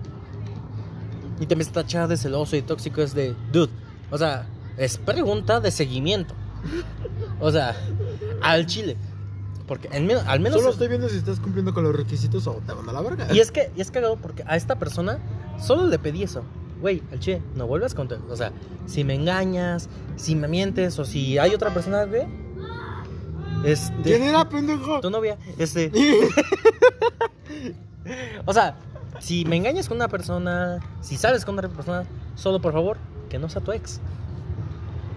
Y te empiezas a tachar de celoso y tóxico. Es de, dude, o sea, es pregunta de seguimiento. O sea, al chile. Porque al menos... Al menos Solo estoy viendo si estás cumpliendo con los requisitos o te van a la verga. y es que y es cagado porque a esta persona solo le pedí eso. güey, al che, no vuelvas con. O sea, si me engañas, si me mientes o si hay otra persona, güey. Este, ¿Quién era, pendejo? tu novia, este. o sea, si me engañas con una persona, si sales con otra persona, solo por favor, que no sea tu ex.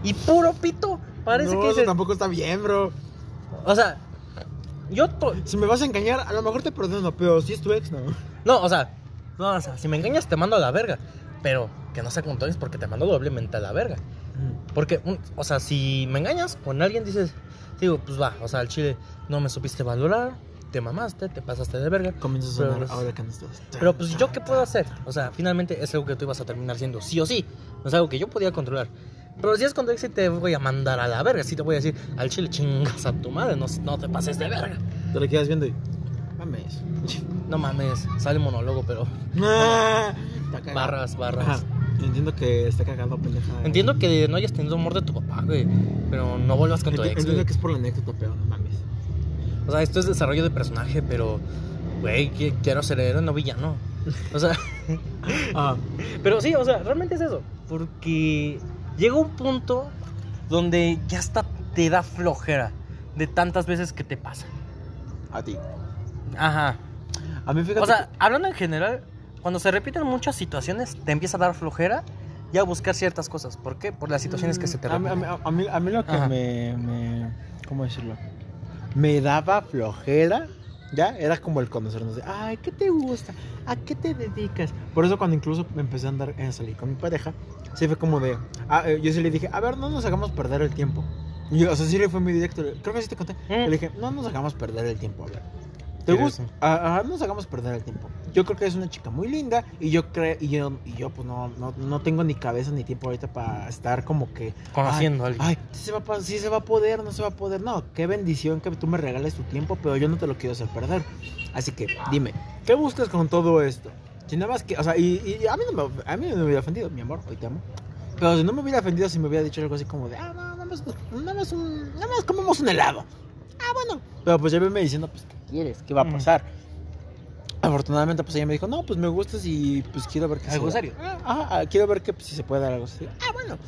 Y puro pito, parece no, que eso dices, tampoco está bien, bro. O sea, yo. Si me vas a engañar, a lo mejor te perdono, pero si es tu ex, no. No, o sea, no, o sea, si me engañas te mando a la verga. Pero que no sea con tu ex porque te mando doblemente a la verga. Porque, un- o sea, si me engañas con alguien, dices, digo, pues va, o sea, al chile no me supiste valorar, te mamaste, te pasaste de verga. Comienza a sonar pues, ahora que no estás. Pero pues yo qué puedo hacer? O sea, finalmente es algo que tú ibas a terminar siendo sí o sí. No es algo que yo podía controlar. Pero si es con tu ex sí te voy a mandar a la verga. Sí te voy a decir, al chile chingas a tu madre, no, no te pases de verga. Te lo quedas viendo y. Mames. No mames, sale monólogo, pero Ah, barras, barras. Ajá. Entiendo que está cagado, pendeja. Entiendo que no hayas tenido amor de tu papá, güey. Pero no vuelvas con tu Enti- ex, Entiendo güey. que es por la anécdota, pero no mames. O sea, esto es desarrollo de personaje, pero, güey, qui- quiero ser héroe, no villano. O sea, Ah, pero sí, o sea, realmente es eso. Porque llega un punto donde ya hasta te da flojera de tantas veces que te pasa. a ti. Ajá. A mí, fíjate. O sea, hablando en general, cuando se repiten muchas situaciones, te empieza a dar flojera y a buscar ciertas cosas. ¿Por qué? Por las situaciones que se te mí, repiten. a, mí, a mí- a mí lo que me, me. ¿Cómo decirlo? Me daba flojera. Ya, era como el conocernos de, ay, ¿qué te gusta? ¿A qué te dedicas? Por eso cuando incluso me empecé a andar a salir con mi pareja, sí fue como de, ah, eh, yo sí le dije, a ver, no nos hagamos perder el tiempo. Y, o sea, sí le fue muy directo, creo que sí te conté. Mm. Le dije, no nos hagamos perder el tiempo, a ver. ¿Te gusta? Ah, no nos hagamos perder el tiempo. Yo creo que es una chica muy linda y yo creo y yo, y yo pues no, no, no tengo ni cabeza ni tiempo ahorita para estar como que Conociendo a alguien. Ay, sí se, va a, sí se va a poder, no se va a poder. No, qué bendición que tú me regales tu tiempo, pero yo no te lo quiero hacer perder. Así que dime, ¿qué buscas con todo esto? Si nada más que, o sea, y, y a mí no me, a mí no me hubiera ofendido, mi amor, hoy te amo. Pero si no me hubiera ofendido, si me hubiera dicho algo así como de, ah, no, nada más, nada más, un, nada más comemos un helado. Ah, bueno. Pero pues ya me diciendo, pues, ¿qué quieres? ¿Qué va a Mm. pasar? Afortunadamente, pues ella me dijo, no, pues me gustas y pues quiero ver que ¿Algo se- serio? Ah, ah, quiero ver que pues, si se puede dar algo así. Ah, bueno.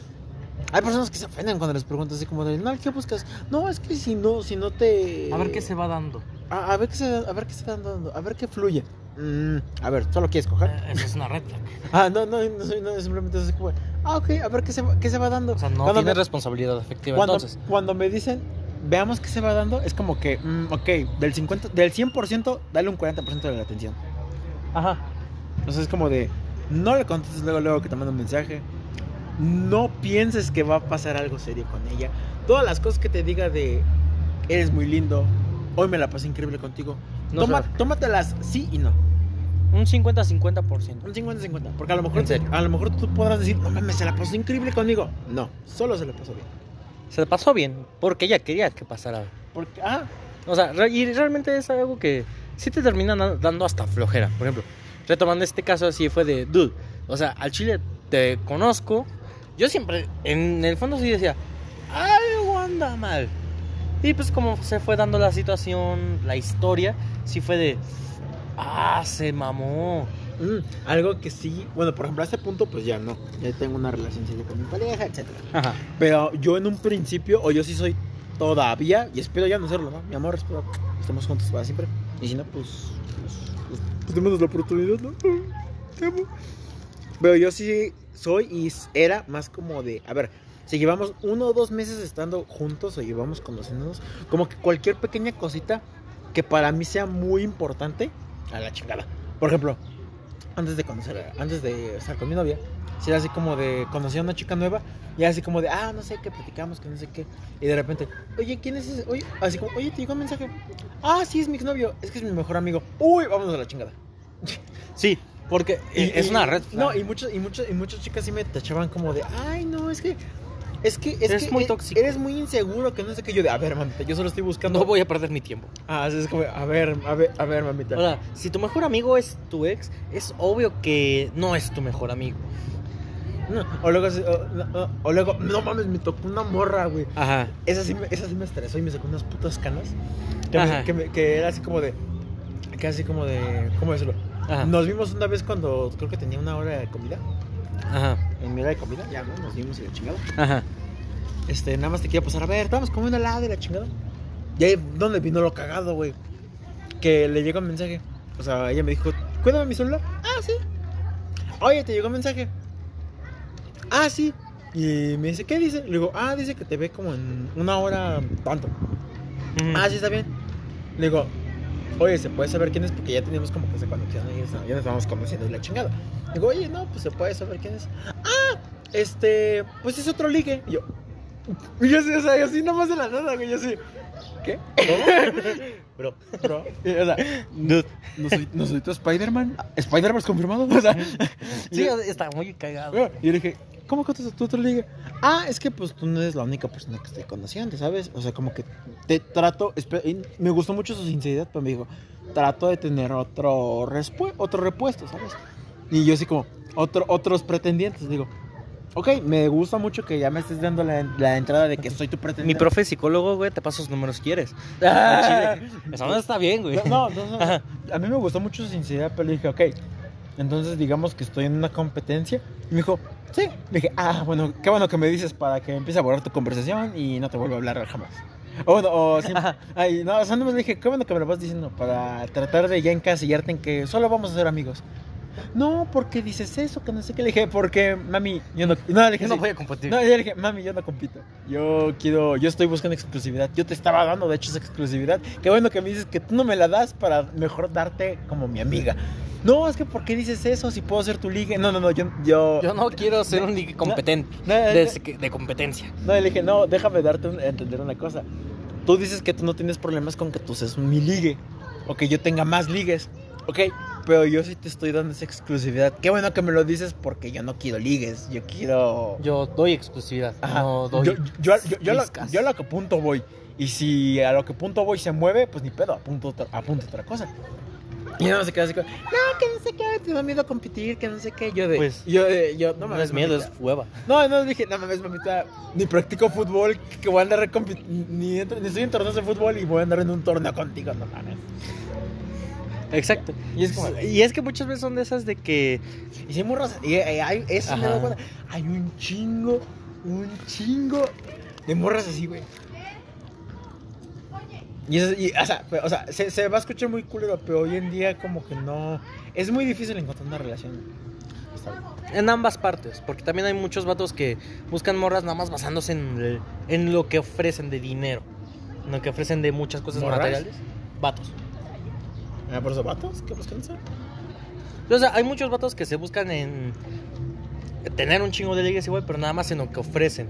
Hay personas que se ofenden cuando les preguntas así como de, no, ¿qué buscas? No, es que si no, si no te... A ver qué se va dando. A, a ver qué se, a ver qué se va dando, a ver qué fluye. Mm, a ver, ¿solo quieres coger? Eh, Eso es una red flag. Ah, no, no, no, simplemente es así como, ah, ok, a ver qué se, va- qué se va dando. O sea, no Cuando tienes me- responsabilidad afectiva. cuando, Entonces, cuando me dicen, veamos qué se va dando, es como que, mm, ok, del 50, del 100%, dale un 40% de la atención. ajá. Entonces es como de, no le contestes luego, luego que te manda un mensaje. No pienses que va a pasar algo serio con ella. Todas las cosas que te diga de, eres muy lindo, hoy me la pasé increíble contigo. No Toma- tómatelas sí y no. Un 50-50%. Un 50-50. Porque a lo mejor, ¿En serio? a lo mejor tú podrás decir, no mames, se la pasó increíble conmigo. No, solo se la pasó bien. Se pasó bien, porque ella quería que pasara. Porque, ah, O sea, y realmente es algo que sí te termina na- dando hasta flojera. Por ejemplo, retomando este caso así fue de, dude, o sea, al chile te conozco. Yo siempre, en el fondo sí decía, algo anda mal. Y pues como se fue dando la situación, la historia, sí fue de, ah, se mamó. mm, algo que sí, bueno, por ejemplo, a este punto, pues ya no. Ya tengo una relación seria con mi pareja. Ajá. Pero yo en un principio, o yo sí soy todavía, y espero ya no serlo, ¿no? Mi amor, espero que estemos juntos para siempre. Y si no, pues. Pues, pues, pues démonos la oportunidad, ¿no? Te amo. Pero yo sí soy y era más como de. A ver, si llevamos uno o dos meses estando juntos o llevamos conociéndonos, como que cualquier pequeña cosita que para mí sea muy importante, a la chingada. Por ejemplo, antes de conocer, antes de estar con mi novia, si era así como de conocer a una chica nueva, y era así como de, ah, no sé qué platicamos, que no sé qué, y de repente, oye, ¿quién es ese? Oye, así como, oye, te llegó un mensaje, ah, sí, es mi exnovio, es que es mi mejor amigo, uy, vámonos a la chingada. Sí, porque Y- es y- una red. No, y muchos, y muchos, y muchas chicas sí me tachaban como de, ay, no, es que, es que, es Eres que muy e- tóxico. Eres muy inseguro, que no sé qué. Yo de, a ver, mamita, yo solo estoy buscando. no voy a perder mi tiempo. Ah, es como, a ver, a ver, a ver, mamita. Sea, si tu mejor amigo es tu ex, es obvio que no es tu mejor amigo. No, o luego, o, o- o luego, no mames, me tocó una morra, güey. Ajá. Esa sí, me, esa sí me estresó y me sacó unas putas canas. Que, me- que, me- que era así como de, que así como de, ¿cómo decirlo? Ajá. Nos vimos una vez cuando creo que tenía una hora de comida. Ajá. en mi hora de comida, ya, ¿no? Nos dimos y la chingada. Ajá. Este, nada más te quiero pasar a ver, estábamos comiendo helado y la chingada. Y ahí donde vino lo cagado, güey. Que le llegó un mensaje. O sea, ella me dijo, cuéntame mi celular. Ah, sí. Oye, te llegó un mensaje. Ah, sí. Y me dice, ¿qué dice? Le digo, ah, dice que te ve como en una hora tanto. Ah, sí, está bien. Le digo, oye, ¿se puede saber quién es? Porque ya teníamos como que esa conexión y eso, ya nos estábamos conociendo y la chingada. Digo, oye, no, pues se puede saber quién es. Ah, este, pues es otro ligue. Y yo, y yo sí, o sea, yo así nomás de la nada, güey, yo así, ¿qué? Bro, bro. Y, o sea, Dude. no soy, no soy tu Spider-Man. ¿Spider-Man es confirmado? O sea, Sí, yo- está muy cagado. y yo dije, ¿cómo que tú, tú otro ligue? Ah, es que pues tú no eres la única persona que estoy conociendo, ¿sabes? O sea, como que te trato. Me gustó mucho su sinceridad, pero me dijo, trato de tener otro, otro repuesto, ¿sabes? Y yo así como, otro, otros pretendientes, digo. Ok, me gusta mucho que ya me estés dando la, la entrada de que soy tu pretendiente. Mi profe psicólogo, güey, te paso sus números quieres. Ah. Eso no está bien, güey. No, no, no, no. A mí me gustó mucho su sinceridad, pero le dije, ok. Entonces, digamos que estoy en una competencia. Y me dijo, sí. Le dije, ah, bueno, qué bueno que me dices para que empiece a borrar tu conversación y no te vuelva a hablar jamás. O, bueno, o sí. Ay, no, o sea, no me dije, qué bueno que me lo vas diciendo para tratar de ya encasillarte en que solo vamos a ser amigos. No, porque dices eso, que no sé qué. Le dije, porque, mami, yo no. No, le dije, Yo no sí. voy a competir. No, le dije, mami, yo no compito. Yo quiero, yo estoy buscando exclusividad. Yo te estaba dando, de hecho, esa exclusividad. Qué bueno que me dices que tú no me la das para mejor darte como mi amiga. No, es que ¿por qué dices eso? Si puedo ser tu ligue. No, no, no, yo... Yo, Yo no quiero ser un ligue competente. no, De, no, de competencia. no, le dije, no, déjame darte un- entender una cosa. Tú dices que tú no tienes problemas con que tú seas mi ligue. O que yo tenga más ligues. Ok, pero yo sí te estoy dando esa exclusividad. Qué bueno que me lo dices porque yo no quiero ligues. Yo quiero... Yo doy exclusividad. Ajá. No doy. yo, yo, yo, yo, a lo, viscas. yo a lo que punto voy. Y si a lo que punto voy se mueve, pues ni pedo, apunto otra, apunto otra cosa. Y no se queda así como, no, que no sé qué, te da miedo a competir, que no sé qué. Yo de, Pues, yo de, yo, no no mames, es miedo, mamita. es hueva. No, no, dije, no mames, mamita, ni practico fútbol, que voy a andar ni, entro- ni estoy en torneos de fútbol y voy a andar en un torneo contigo, no mames. Exacto. Y es como, Y es que muchas veces son de esas de que. Y sí, morras, y, hay, eso me Ajá. da cuenta, hay un chingo, un chingo de morras así, güey. Y, eso- y, o sea, o sea, se, se va a escuchar muy culero, pero hoy en día como que no... Es muy difícil encontrar una relación. En ambas partes, porque también hay muchos vatos que buscan morras nada más basándose en, el- en lo que ofrecen de dinero, en lo que ofrecen de muchas cosas ¿Morras? materiales. Vatos. Ah, por eso, vatos, ¿qué buscan eso? O sea, hay muchos vatos que se buscan en tener un chingo de ligues igual, pero nada más en lo que ofrecen.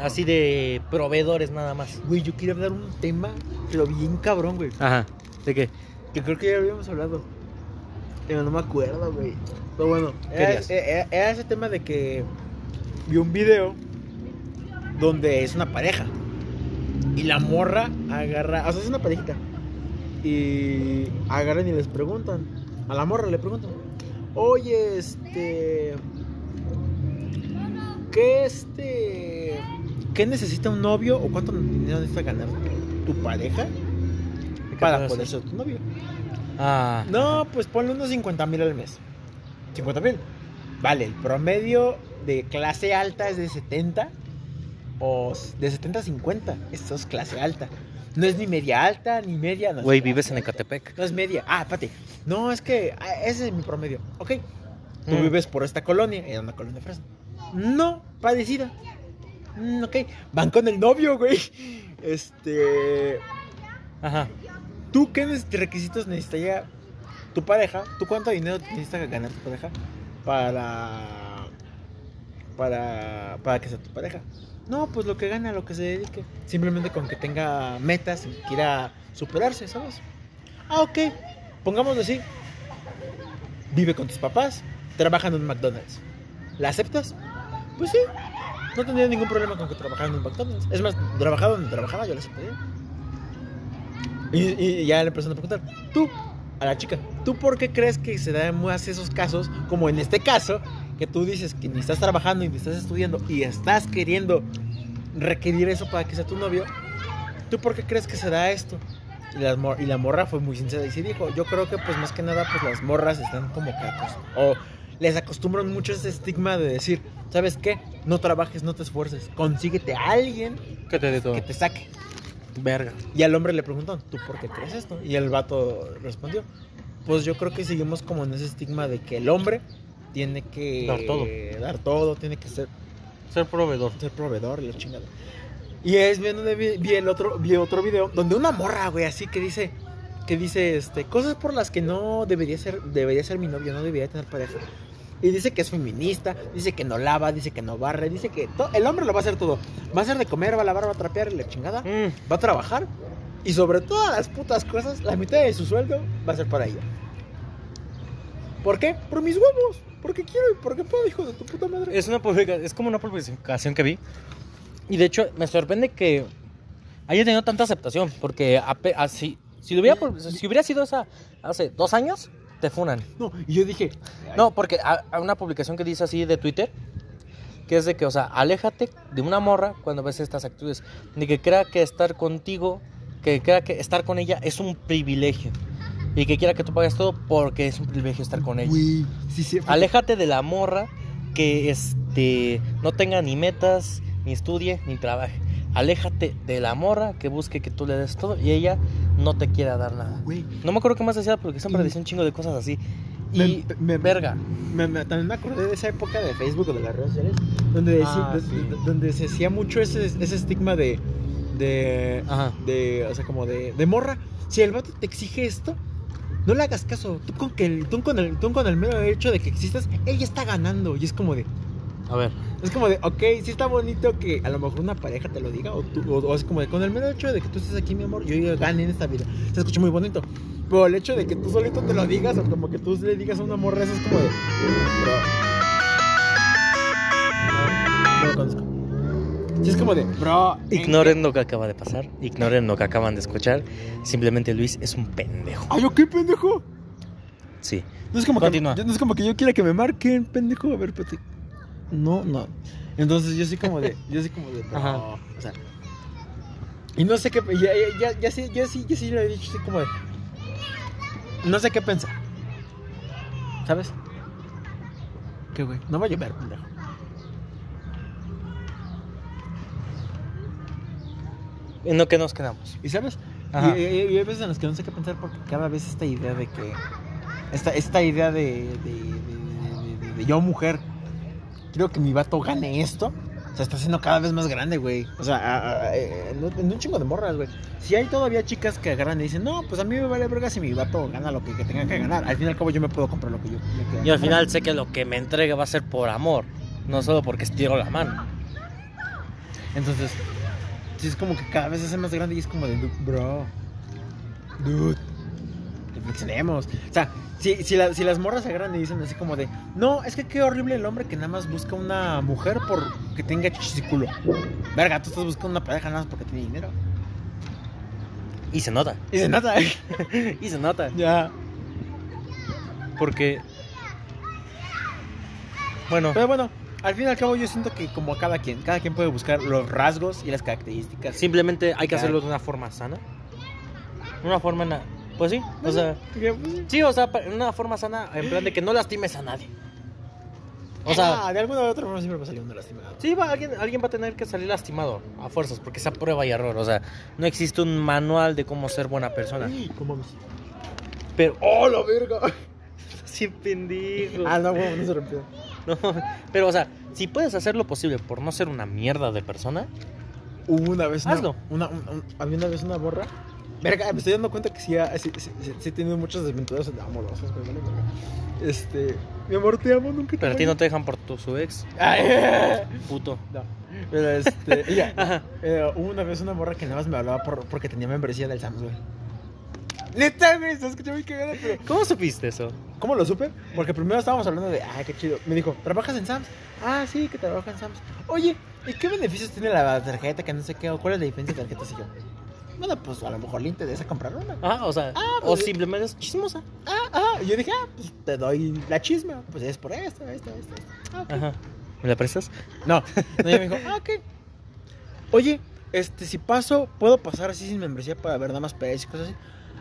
Así de proveedores nada más. Güey, yo quería hablar un tema, pero bien cabrón, güey. Ajá. ¿De qué? Que creo que ya habíamos hablado. Pero no me acuerdo, güey. Pero bueno, era- era ese tema de que vi un video donde es una pareja. Y la morra agarra, o sea, es una parejita. Y agarran y les preguntan. A la morra le preguntan. Oye, este. ¿Qué este. ¿Qué necesita un novio o cuánto dinero necesita ganar tu pareja para poder ser tu novio? Ah. No, pues ponle unos 50 mil al mes. 50 mil. Vale, el promedio de clase alta es de 70 o de 70 a 50. Esto es clase alta. No es ni media alta ni media. No Güey, vives en. Ecatepec. No es media. Ah, espérate. No, es que ah, ese es mi promedio. Ok. Tú Mm. vives por esta colonia. Era una colonia fresa. No, parecida. Mm, ok. Van con el novio, güey. Este. Ajá. ¿Tú qué requisitos necesitaría tu pareja? ¿Tú cuánto dinero necesita ganar tu pareja para para para que sea tu pareja? No, pues lo que gana, lo que se dedique. Simplemente con que tenga metas y quiera superarse, ¿sabes? Ah, ok. Pongámoslo así. Vive con tus papás, trabaja en un McDonald's. ¿La aceptas? Pues sí. No tendría ningún problema con que trabajara en un McDonald's. Es más, trabajaba donde trabajaba, yo la aceptaría. Y, y ya le empezaron a preguntar, tú, a la chica, ¿tú por qué crees que se dan más esos casos, como en este caso, que tú dices que ni estás trabajando, ni estás estudiando, y estás queriendo requerir eso para que sea tu novio? ¿Tú por qué crees que se da esto? Y, mor- y la morra fue muy sincera y sí dijo, yo creo que pues más que nada pues las morras están como cacos. O les acostumbran mucho ese estigma de decir, ¿sabes qué? No trabajes, no te esfuerces, consíguete a alguien ¿Qué te de todo? que te saque. Verga. Y al hombre le preguntan, ¿tú por qué crees esto? Y el vato respondió, pues yo creo que seguimos como en ese estigma de que el hombre tiene que Dar todo. dar todo, tiene que ser, Ser proveedor. ser proveedor y la chingada. Y es bien donde vi, vi el otro, vi otro video donde una morra, güey, así que dice, que dice, este, cosas por las que no debería ser, debería ser mi novio, no debería tener pareja. Y dice que es feminista, dice que no lava, dice que no barre, dice que el hombre lo va a hacer todo. Va a hacer de comer, va a lavar, va a trapear y la chingada. Mm, Va a trabajar. Y sobre todas las putas cosas, la mitad de su sueldo va a ser para ella. ¿Por qué? Por mis huevos. Porque quiero y porque puedo, hijo de tu puta madre. Es una es como una publicación que vi. Y de hecho, me sorprende que haya tenido tanta aceptación. Porque así, si, lo hubiera, pu- si hubiera sido esa hace dos años, te funan. No, y yo dije, No, porque a una publicación que dice así de Twitter, que es de que, o sea, aléjate de una morra cuando ves estas actitudes, de que crea que estar contigo, que crea que estar con ella es un privilegio, y que quiera que tú pagues todo porque es un privilegio estar con ella. güey, sí, sí. Aléjate de la morra que este, no tenga ni metas, ni estudie, ni trabaje. Aléjate de la morra que busque que tú le des todo y ella no te quiera dar nada. Güey, No me acuerdo qué más decía porque siempre Y- decía un chingo de cosas así. Me- Y me- verga. me- también me acordé de esa época de Facebook o de las redes sociales, donde, Ah, de- sí. de- donde se hacía mucho ese, ese estigma de, de, Ajá. de, o sea, como de, de morra. Si el vato te exige esto, no le hagas caso. Tú con, que el, tú con, el, tú con el mero hecho de que existas, él ya está ganando. Y es como de, A ver. Es como de, ok, sí está bonito que a lo mejor una pareja te lo diga, o, tú, o, o es como de, con el mero hecho de que tú estés aquí, mi amor, yo ya gané en esta vida. Se escucha muy bonito. Pero el hecho de que tú solito te lo digas, o como que tú le digas a una morra, eso es como de, bro. No lo conozco. Sí, es como de, bro. ¿en Ignoren lo que acaba de pasar, ignoren lo que acaban de escuchar. Simplemente Luis es un pendejo. Ay, ¿yo qué pendejo? Sí. No es como que, Continúa. yo- no es como que yo quiera que me marquen, pendejo. A ver, espérate. No, no. Entonces yo sí como de, yo sí como de, bro, Ajá. o sea. Y no sé qué, ya, ya, ya, ya sí, yo sí, yo sí lo he dicho, así como de, no sé qué pensar. ¿Sabes? ¿Qué, güey? No va a llover, pendejo. En lo que nos quedamos. ¿Y sabes? Y, Ajá. y- y hay veces en las que no sé qué pensar porque cada vez esta idea de que. Esta, esta idea de, de, de- de- de- de yo, mujer, creo que mi vato gane esto. Se está haciendo cada vez más grande, güey. O sea, a- a- en un- chingo de morras, güey. Si hay todavía chicas que agarran y dicen, no, pues a mí me vale verga si mi vato gana lo que, que tenga que ganar. Al fin y al cabo yo me puedo comprar lo que yo. Y al final sé que lo que me entregue va a ser por amor, no solo porque estiro la mano. Entonces, sí es como que cada vez se hace más grande y es como de, "Du- bro, dude, reflexionemos. O sea, si, si, la- si las morras se agarran y dicen así como de, no, es que qué horrible el hombre que nada más busca una mujer por que tenga chichis y culo. Verga, tú estás buscando una pareja nada más porque tiene dinero. Y se nota. Y se nota. Y se nota. ya. Porque. Bueno, Pero bueno, al fin y al cabo yo siento que como cada quien, cada quien puede buscar los rasgos y las características. simplemente hay que hacerlo de una forma sana. Una forma. Pues sí, o sea. Sí, o sea, pa- una forma sana, en plan de que no lastimes a nadie. O sea, ah, de alguna u otra forma siempre va a salir una lastimada. sí, va, alguien, alguien va a tener que salir lastimado a fuerzas, porque esa prueba y error. O sea, no existe un manual de cómo ser buena persona. ¿Cómo Pero. ¡Oh, la verga! Sí, pendejo. Ah, no, bueno, no se rompió. No, pero, o sea, si puedes hacer lo posible por no ser una mierda de persona, Hubo una vez. Hazlo. Una, un- un- había una vez una borra. Verga, me estoy dando cuenta que sí, ha- sí, sí, sí- sí he tenido muchas desventuras amorosas, güey, vale, verga. Este. Mi amor, te amo, nunca te pero a ti no te dejan por tu su ex, Ay, puto. no. Pero este. ella, eh, hubo una vez una morra que nada más me hablaba por, porque tenía membresía del Sams, güey. Neta, güey, se escuchó muy cagada, pero. ¿Cómo supiste eso? ¿Cómo lo supe? Porque primero estábamos hablando de, ah, qué chido. Me dijo, ¿trabajas en Sams? Ah, sí, que trabajo en Sams. Oye, ¿y qué beneficios tiene la tarjeta? Que no sé qué, o cuál es la diferencia de tarjetas y yo. Bueno, pues a lo mejor le interesa comprar una. Ah, o sea, Ah, o pues- simplemente es chismosa. Ah, ah, y yo dije, ah, pues te doy la chisma. Pues es por esto, esto, esto. Ah, ok. Ajá. ¿Me la prestas? No, no, ella me dijo, ah, ok. Oye, este, si paso, ¿puedo pasar así sin membresía para ver nada más precios y cosas así?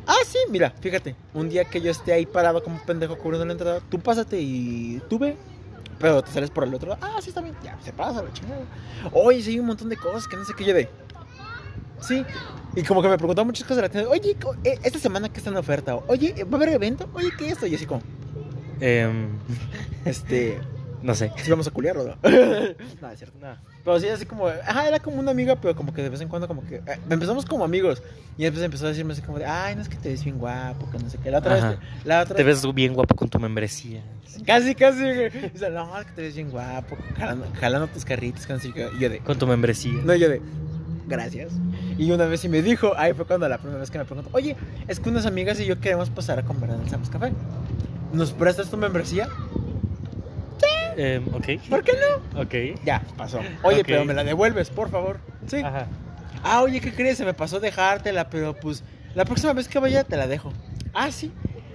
Ah, sí, mira, fíjate. Un día que yo esté ahí parado como un pendejo cubriendo la entrada, tú pásate y tú ve. Pero te sales por el otro lado. Ah, sí, está bien. Ya, se pasa la chingada. Oye, sí, hay un montón de cosas que no sé qué yo de. Sí. Y como que me preguntaban muchas cosas de la tienda. Oye, eh, esta semana que está en oferta. Oye, ¿va a haber evento? Oye, ¿qué es esto? Y así como, Em, este. no sé. ¿Sí vamos a culiar o no? no, es cierto. No. Pero sí, así como, ajá, era como una amiga, pero como que de vez en cuando, como que eh, empezamos como amigos. Y después empezó a decirme así como de, ay, no es que te ves bien guapo, que no sé qué. La otra Ajá. vez, la otra Te ves bien guapo con tu membresía. Casi, casi, güey. Dice, no, es que te ves bien guapo, jalando, jalando tus carritos, que no sé qué. Y yo de, Con tu membresía. no, yo de, gracias. Y una vez sí me dijo, ahí fue cuando la primera vez que me preguntó, oye, es que unas amigas y yo queremos pasar a comer en el Sam's Café. ¿Nos prestas tu membresía? Em, ok. ¿Por qué no? Ok. Ya, pasó. Oye, Ok. pero me la devuelves, por favor. Sí. Ajá. Ah, oye, ¿qué crees? Se me pasó dejártela, pero pues la próxima vez que vaya te la dejo. Ah, sí.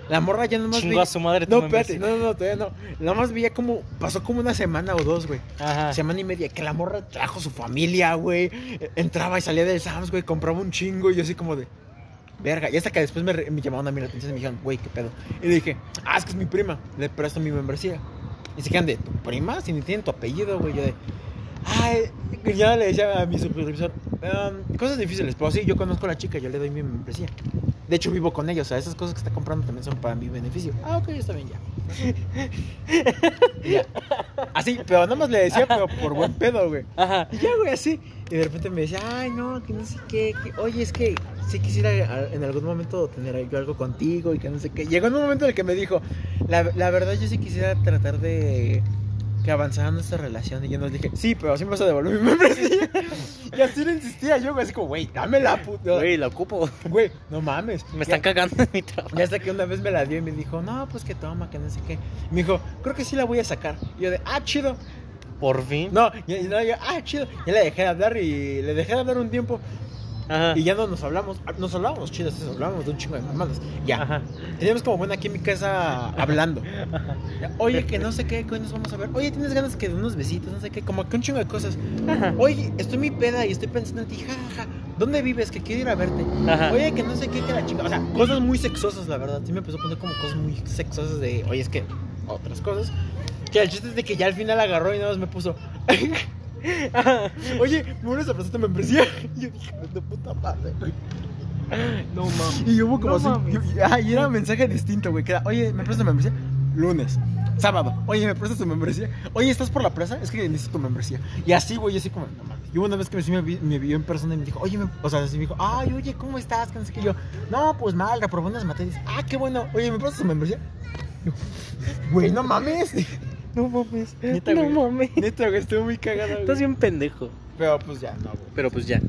La morra ya nomás Chingó vi- a su madre No, espérate, no, no, no, todavía no. Nomás veía como, pasó como una semana o dos, güey. Ajá. Semana y media, que la morra trajo su familia, güey. Entraba y salía del Sam's, güey, compraba un chingo y yo así como de... Verga, y hasta que después me, re- me llamaron a mí la atención y me dijeron, güey, qué pedo. Y le dije, ah, es que es mi prima, le presto mi membresía. Y se quedan de, ¿tu prima? Si ni tienen tu apellido, güey. Yo de, ay, y ya le decía a mi supervisor, "Um, cosas difíciles, pero sí, yo conozco a la chica, yo le doy mi membresía. De hecho, vivo con ellos, o sea, esas cosas que está comprando también son para mi beneficio. Ah, ok, está bien, ya. Ya. Así, pero nada más le decía, pero por buen pedo, güey. Ajá. Y ya, güey, así. Y de repente me decía, ay, no, que no sé qué. que- Oye, es que sí quisiera en algún momento tener yo algo contigo y que no sé qué. Llegó en un momento en el que me dijo, la, la verdad, yo sí quisiera tratar de que avanzara nuestra relación. Y yo nos dije, sí, pero vas a devolver mi membresía. y así le insistía yo, güey, así como, güey, dámela, puta. Güey, la ocupo. Güey, no mames. Me están cagando en mi trabajo. Y hasta que una vez me la dio y me dijo, no, pues que toma, que no sé qué. Y me dijo, creo que sí la voy a sacar. Y yo de, ah, chido. Por fin. No, y, y no, yo, ah, chido. Ya le dejé de hablar y le dejé de hablar un tiempo. Ajá. Y ya no nos hablamos. ah, Nos hablábamos chidos, nos hablábamos de un chingo de mamadas. Ya. Ajá. Teníamos como buena química esa hablando. Ya, Oye, que no sé qué, que hoy nos vamos a ver. Oye, tienes ganas que de unos besitos, no sé qué, como que un chingo de cosas. Ajá. Oye, estoy muy peda y estoy pensando en ti, jajaja. ¿Dónde vives? Que quiero ir a verte. Oye, que no sé qué, que la chica. O sea, cosas muy sexosas, la verdad. Sí me empezó a poner como cosas muy sexosas de, oye, es que otras cosas. Que el chiste es de que ya al final agarró y nada más me puso. Oye, me vuelves a prestar membresía. Y yo dije, de puta madre. No mames. Y hubo como No así. y- ah, y era un mensaje distinto, güey. Que era, oye, ¿me prestas tu membresía? Lunes. Sábado. Oye, ¿me prestas tu membresía? Oye, ¿estás por la plaza? Es que necesito tu membresía. Y así, güey, así como, no mames. Y hubo una vez que me, vio en persona y me dijo, oye, me- o sea, así me dijo, ay, oye, ¿cómo estás? Que no sé qué. Y yo, no, pues mal, reprobé unas materias. Ah, qué bueno. Oye, ¿me prestas tu membresía? Güey, no mames. No mames. Neta, no güey. mames. Neta, güey, estuvo muy cagado. güey. Estás bien pendejo. Pero pues ya, no, güey. Pero pues ya.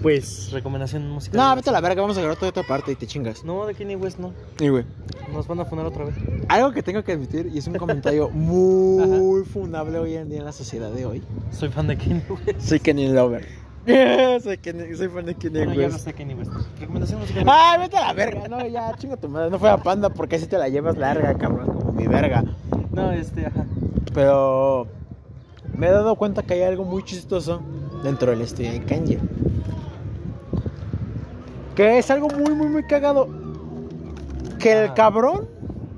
Pues, recomendación musical. No, vete a la verga, vamos a grabar toda otra parte y te chingas. No, de Kanye West no. Sí, güey. Nos van a funar otra vez. Algo que tengo que admitir, y es un comentario muy funable hoy en día en la sociedad de hoy. Soy fan de Kanye West. Soy Kenny Lover. soy, Kenny, soy fan de Kenny Bueno, ya no West. sé Kanye West. Recomendación musical. ¡Ay, vete a la verga! No, ya, chinga tu madre. No fue a Panda porque así te la llevas larga, cabrón, como mi verga. No, este, ajá. Pero me he dado cuenta que hay algo muy chistoso dentro del estudio de Kanye. Que es algo muy, muy, muy cagado. Que el Ah. cabrón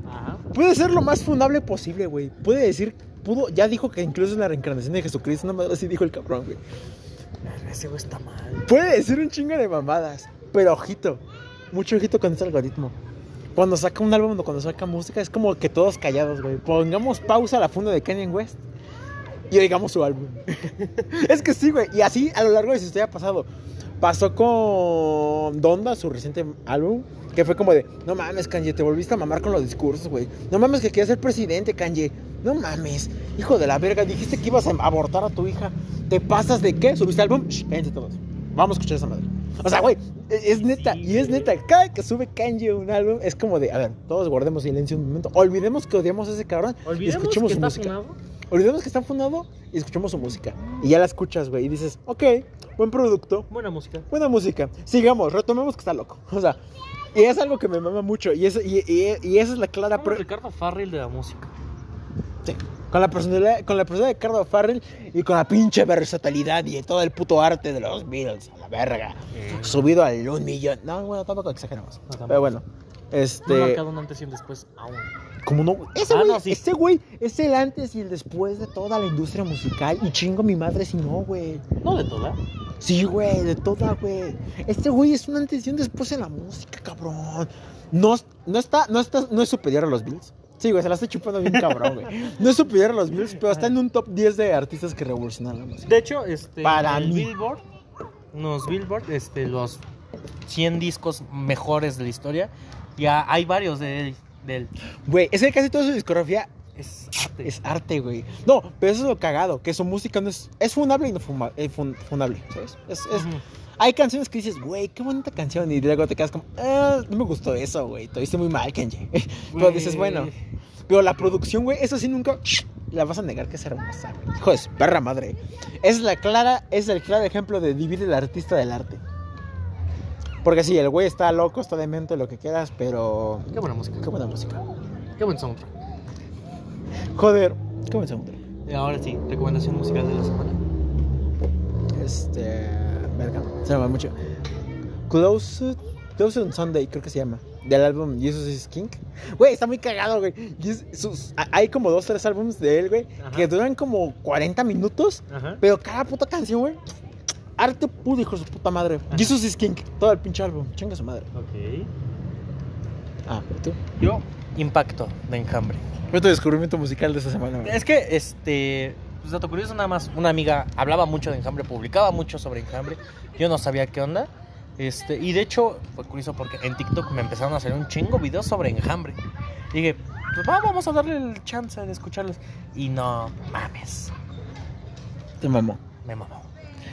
Ajá. puede ser lo más fundable posible, güey. Puede decir, pudo, ya dijo que incluso es la reencarnación de Jesucristo. Una madre así dijo el cabrón, güey. Ese güey está mal. Puede decir un chingo de mamadas. Pero ojito, mucho ojito con este algoritmo. Cuando saca un álbum o cuando saca música, es como que todos callados, güey. Pongamos pausa a la funda de Kanye West y oigamos su álbum. es que sí, güey. Y así a lo largo de su historia ha pasado. Pasó con Donda, su reciente álbum, que fue como de, no mames, Kanye, te volviste a mamar con los discursos, güey. No mames que quieres ser presidente, Kanye. No mames, hijo de la verga, dijiste que ibas a abortar a tu hija. ¿Te pasas de qué? ¿Subiste álbum? Shh, todos. Vamos a escuchar esa madre. O sea, güey, es es neta, y es neta, cada que sube Kanye un álbum es como de, a ver, todos guardemos silencio un momento. Olvidemos que odiamos a ese cabrón y escuchemos que su está música. funado. Olvidemos que está fundado y escuchemos su música. Y ya la escuchas, güey, y dices, ok, buen producto, Buena música. buena música. Sigamos, retomemos que está loco. O sea, y es algo que me mama mucho. Y, eso, y, y- y esa es la clara prueba. Ricardo Farrell de la música. Sí, Con la personalidad, con la personalidad de Cardo Farrell y con la pinche versatilidad y todo el puto arte de los Beatles, verga. Subido al un millón. No, bueno, tampoco exageramos. tampoco. Pero bueno, No este. marcado un antes y un después aún. Como no, ese Ah, güey, no, sí. ese güey es el antes y el después de toda la industria musical. Y chingo mi madre si no, güey. No de toda. Sí, güey, de toda, güey. Este güey es un antes y un después en la música, cabrón. No, no está, no está, no es superior a los Bills. Sí, güey, se la estoy chupando bien cabrón, güey. No es superior a los Bills, pero está en un top 10 de artistas que revolucionaron la música. De hecho, este. Para el mí. Billboard. Unos Billboard, este, los 100 discos mejores de la historia. Ya hay varios de él. De él. Güey, es que casi toda su discografía Es arte. es arte, güey. No, pero eso es lo cagado, que su música no es, es fundable y no fuma- eh, fun- fundable, ¿sabes? Es, es-. Hay canciones que dices, güey, qué bonita canción, y luego te quedas como, ah, no me gustó eso, güey, te viste muy mal, Kenji. Pero dices, bueno, pero la producción, güey, eso sí nunca la vas a negar que es hermosa. Hijo de perra madre. Es la clara, es el claro ejemplo de divide el artista del arte. Porque sí, el güey está loco, está demente, lo que quieras, pero. Qué buena música. Qué buena música. Qué buen soundtrack. Joder, qué buen segundo. Y ahora sí, recomendación musical de la semana. Este. Verga, se llama mucho. Close, Close on Sunday, creo que se llama. Del álbum Jesus is King. Güey, está muy cagado, güey. Hay como dos, tres álbumes de él, güey, que duran como 40 minutos. Ajá. Pero cada puta canción, güey. Arte puro, hijo de su puta madre. Ajá. Jesus is King, todo el pinche álbum. Chinga su madre. Ok. Ah, ¿tú? Yo, Impacto de Enjambre. Fue tu descubrimiento musical de esta semana, güey. Es que, este, pues dato curioso, nada más, una amiga hablaba mucho de Enjambre, publicaba mucho sobre Enjambre. Yo no sabía qué onda. Este, y de hecho, fue curioso porque en TikTok me empezaron a hacer un chingo videos sobre Enjambre. Y dije, pues va, vamos a darle el chance de escucharlos. Y no mames, Te mamó. me mamó.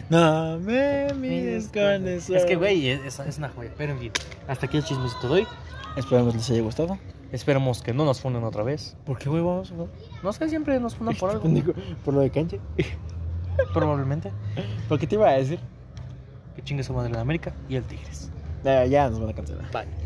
No me mires con eso. Es que, güey, es, es una joya. Pero en fin, hasta aquí el chismecito de hoy. Esperamos les haya gustado. Esperemos que no nos funden otra vez. ¿Por qué, güey, vamos? güey? No sé, siempre nos fundan por algo. Por lo de cancha. Probablemente. ¿Por qué te iba a decir? Que chingue su madre la América y el Tigres. Ya, ya nos van a cancelar. Bye.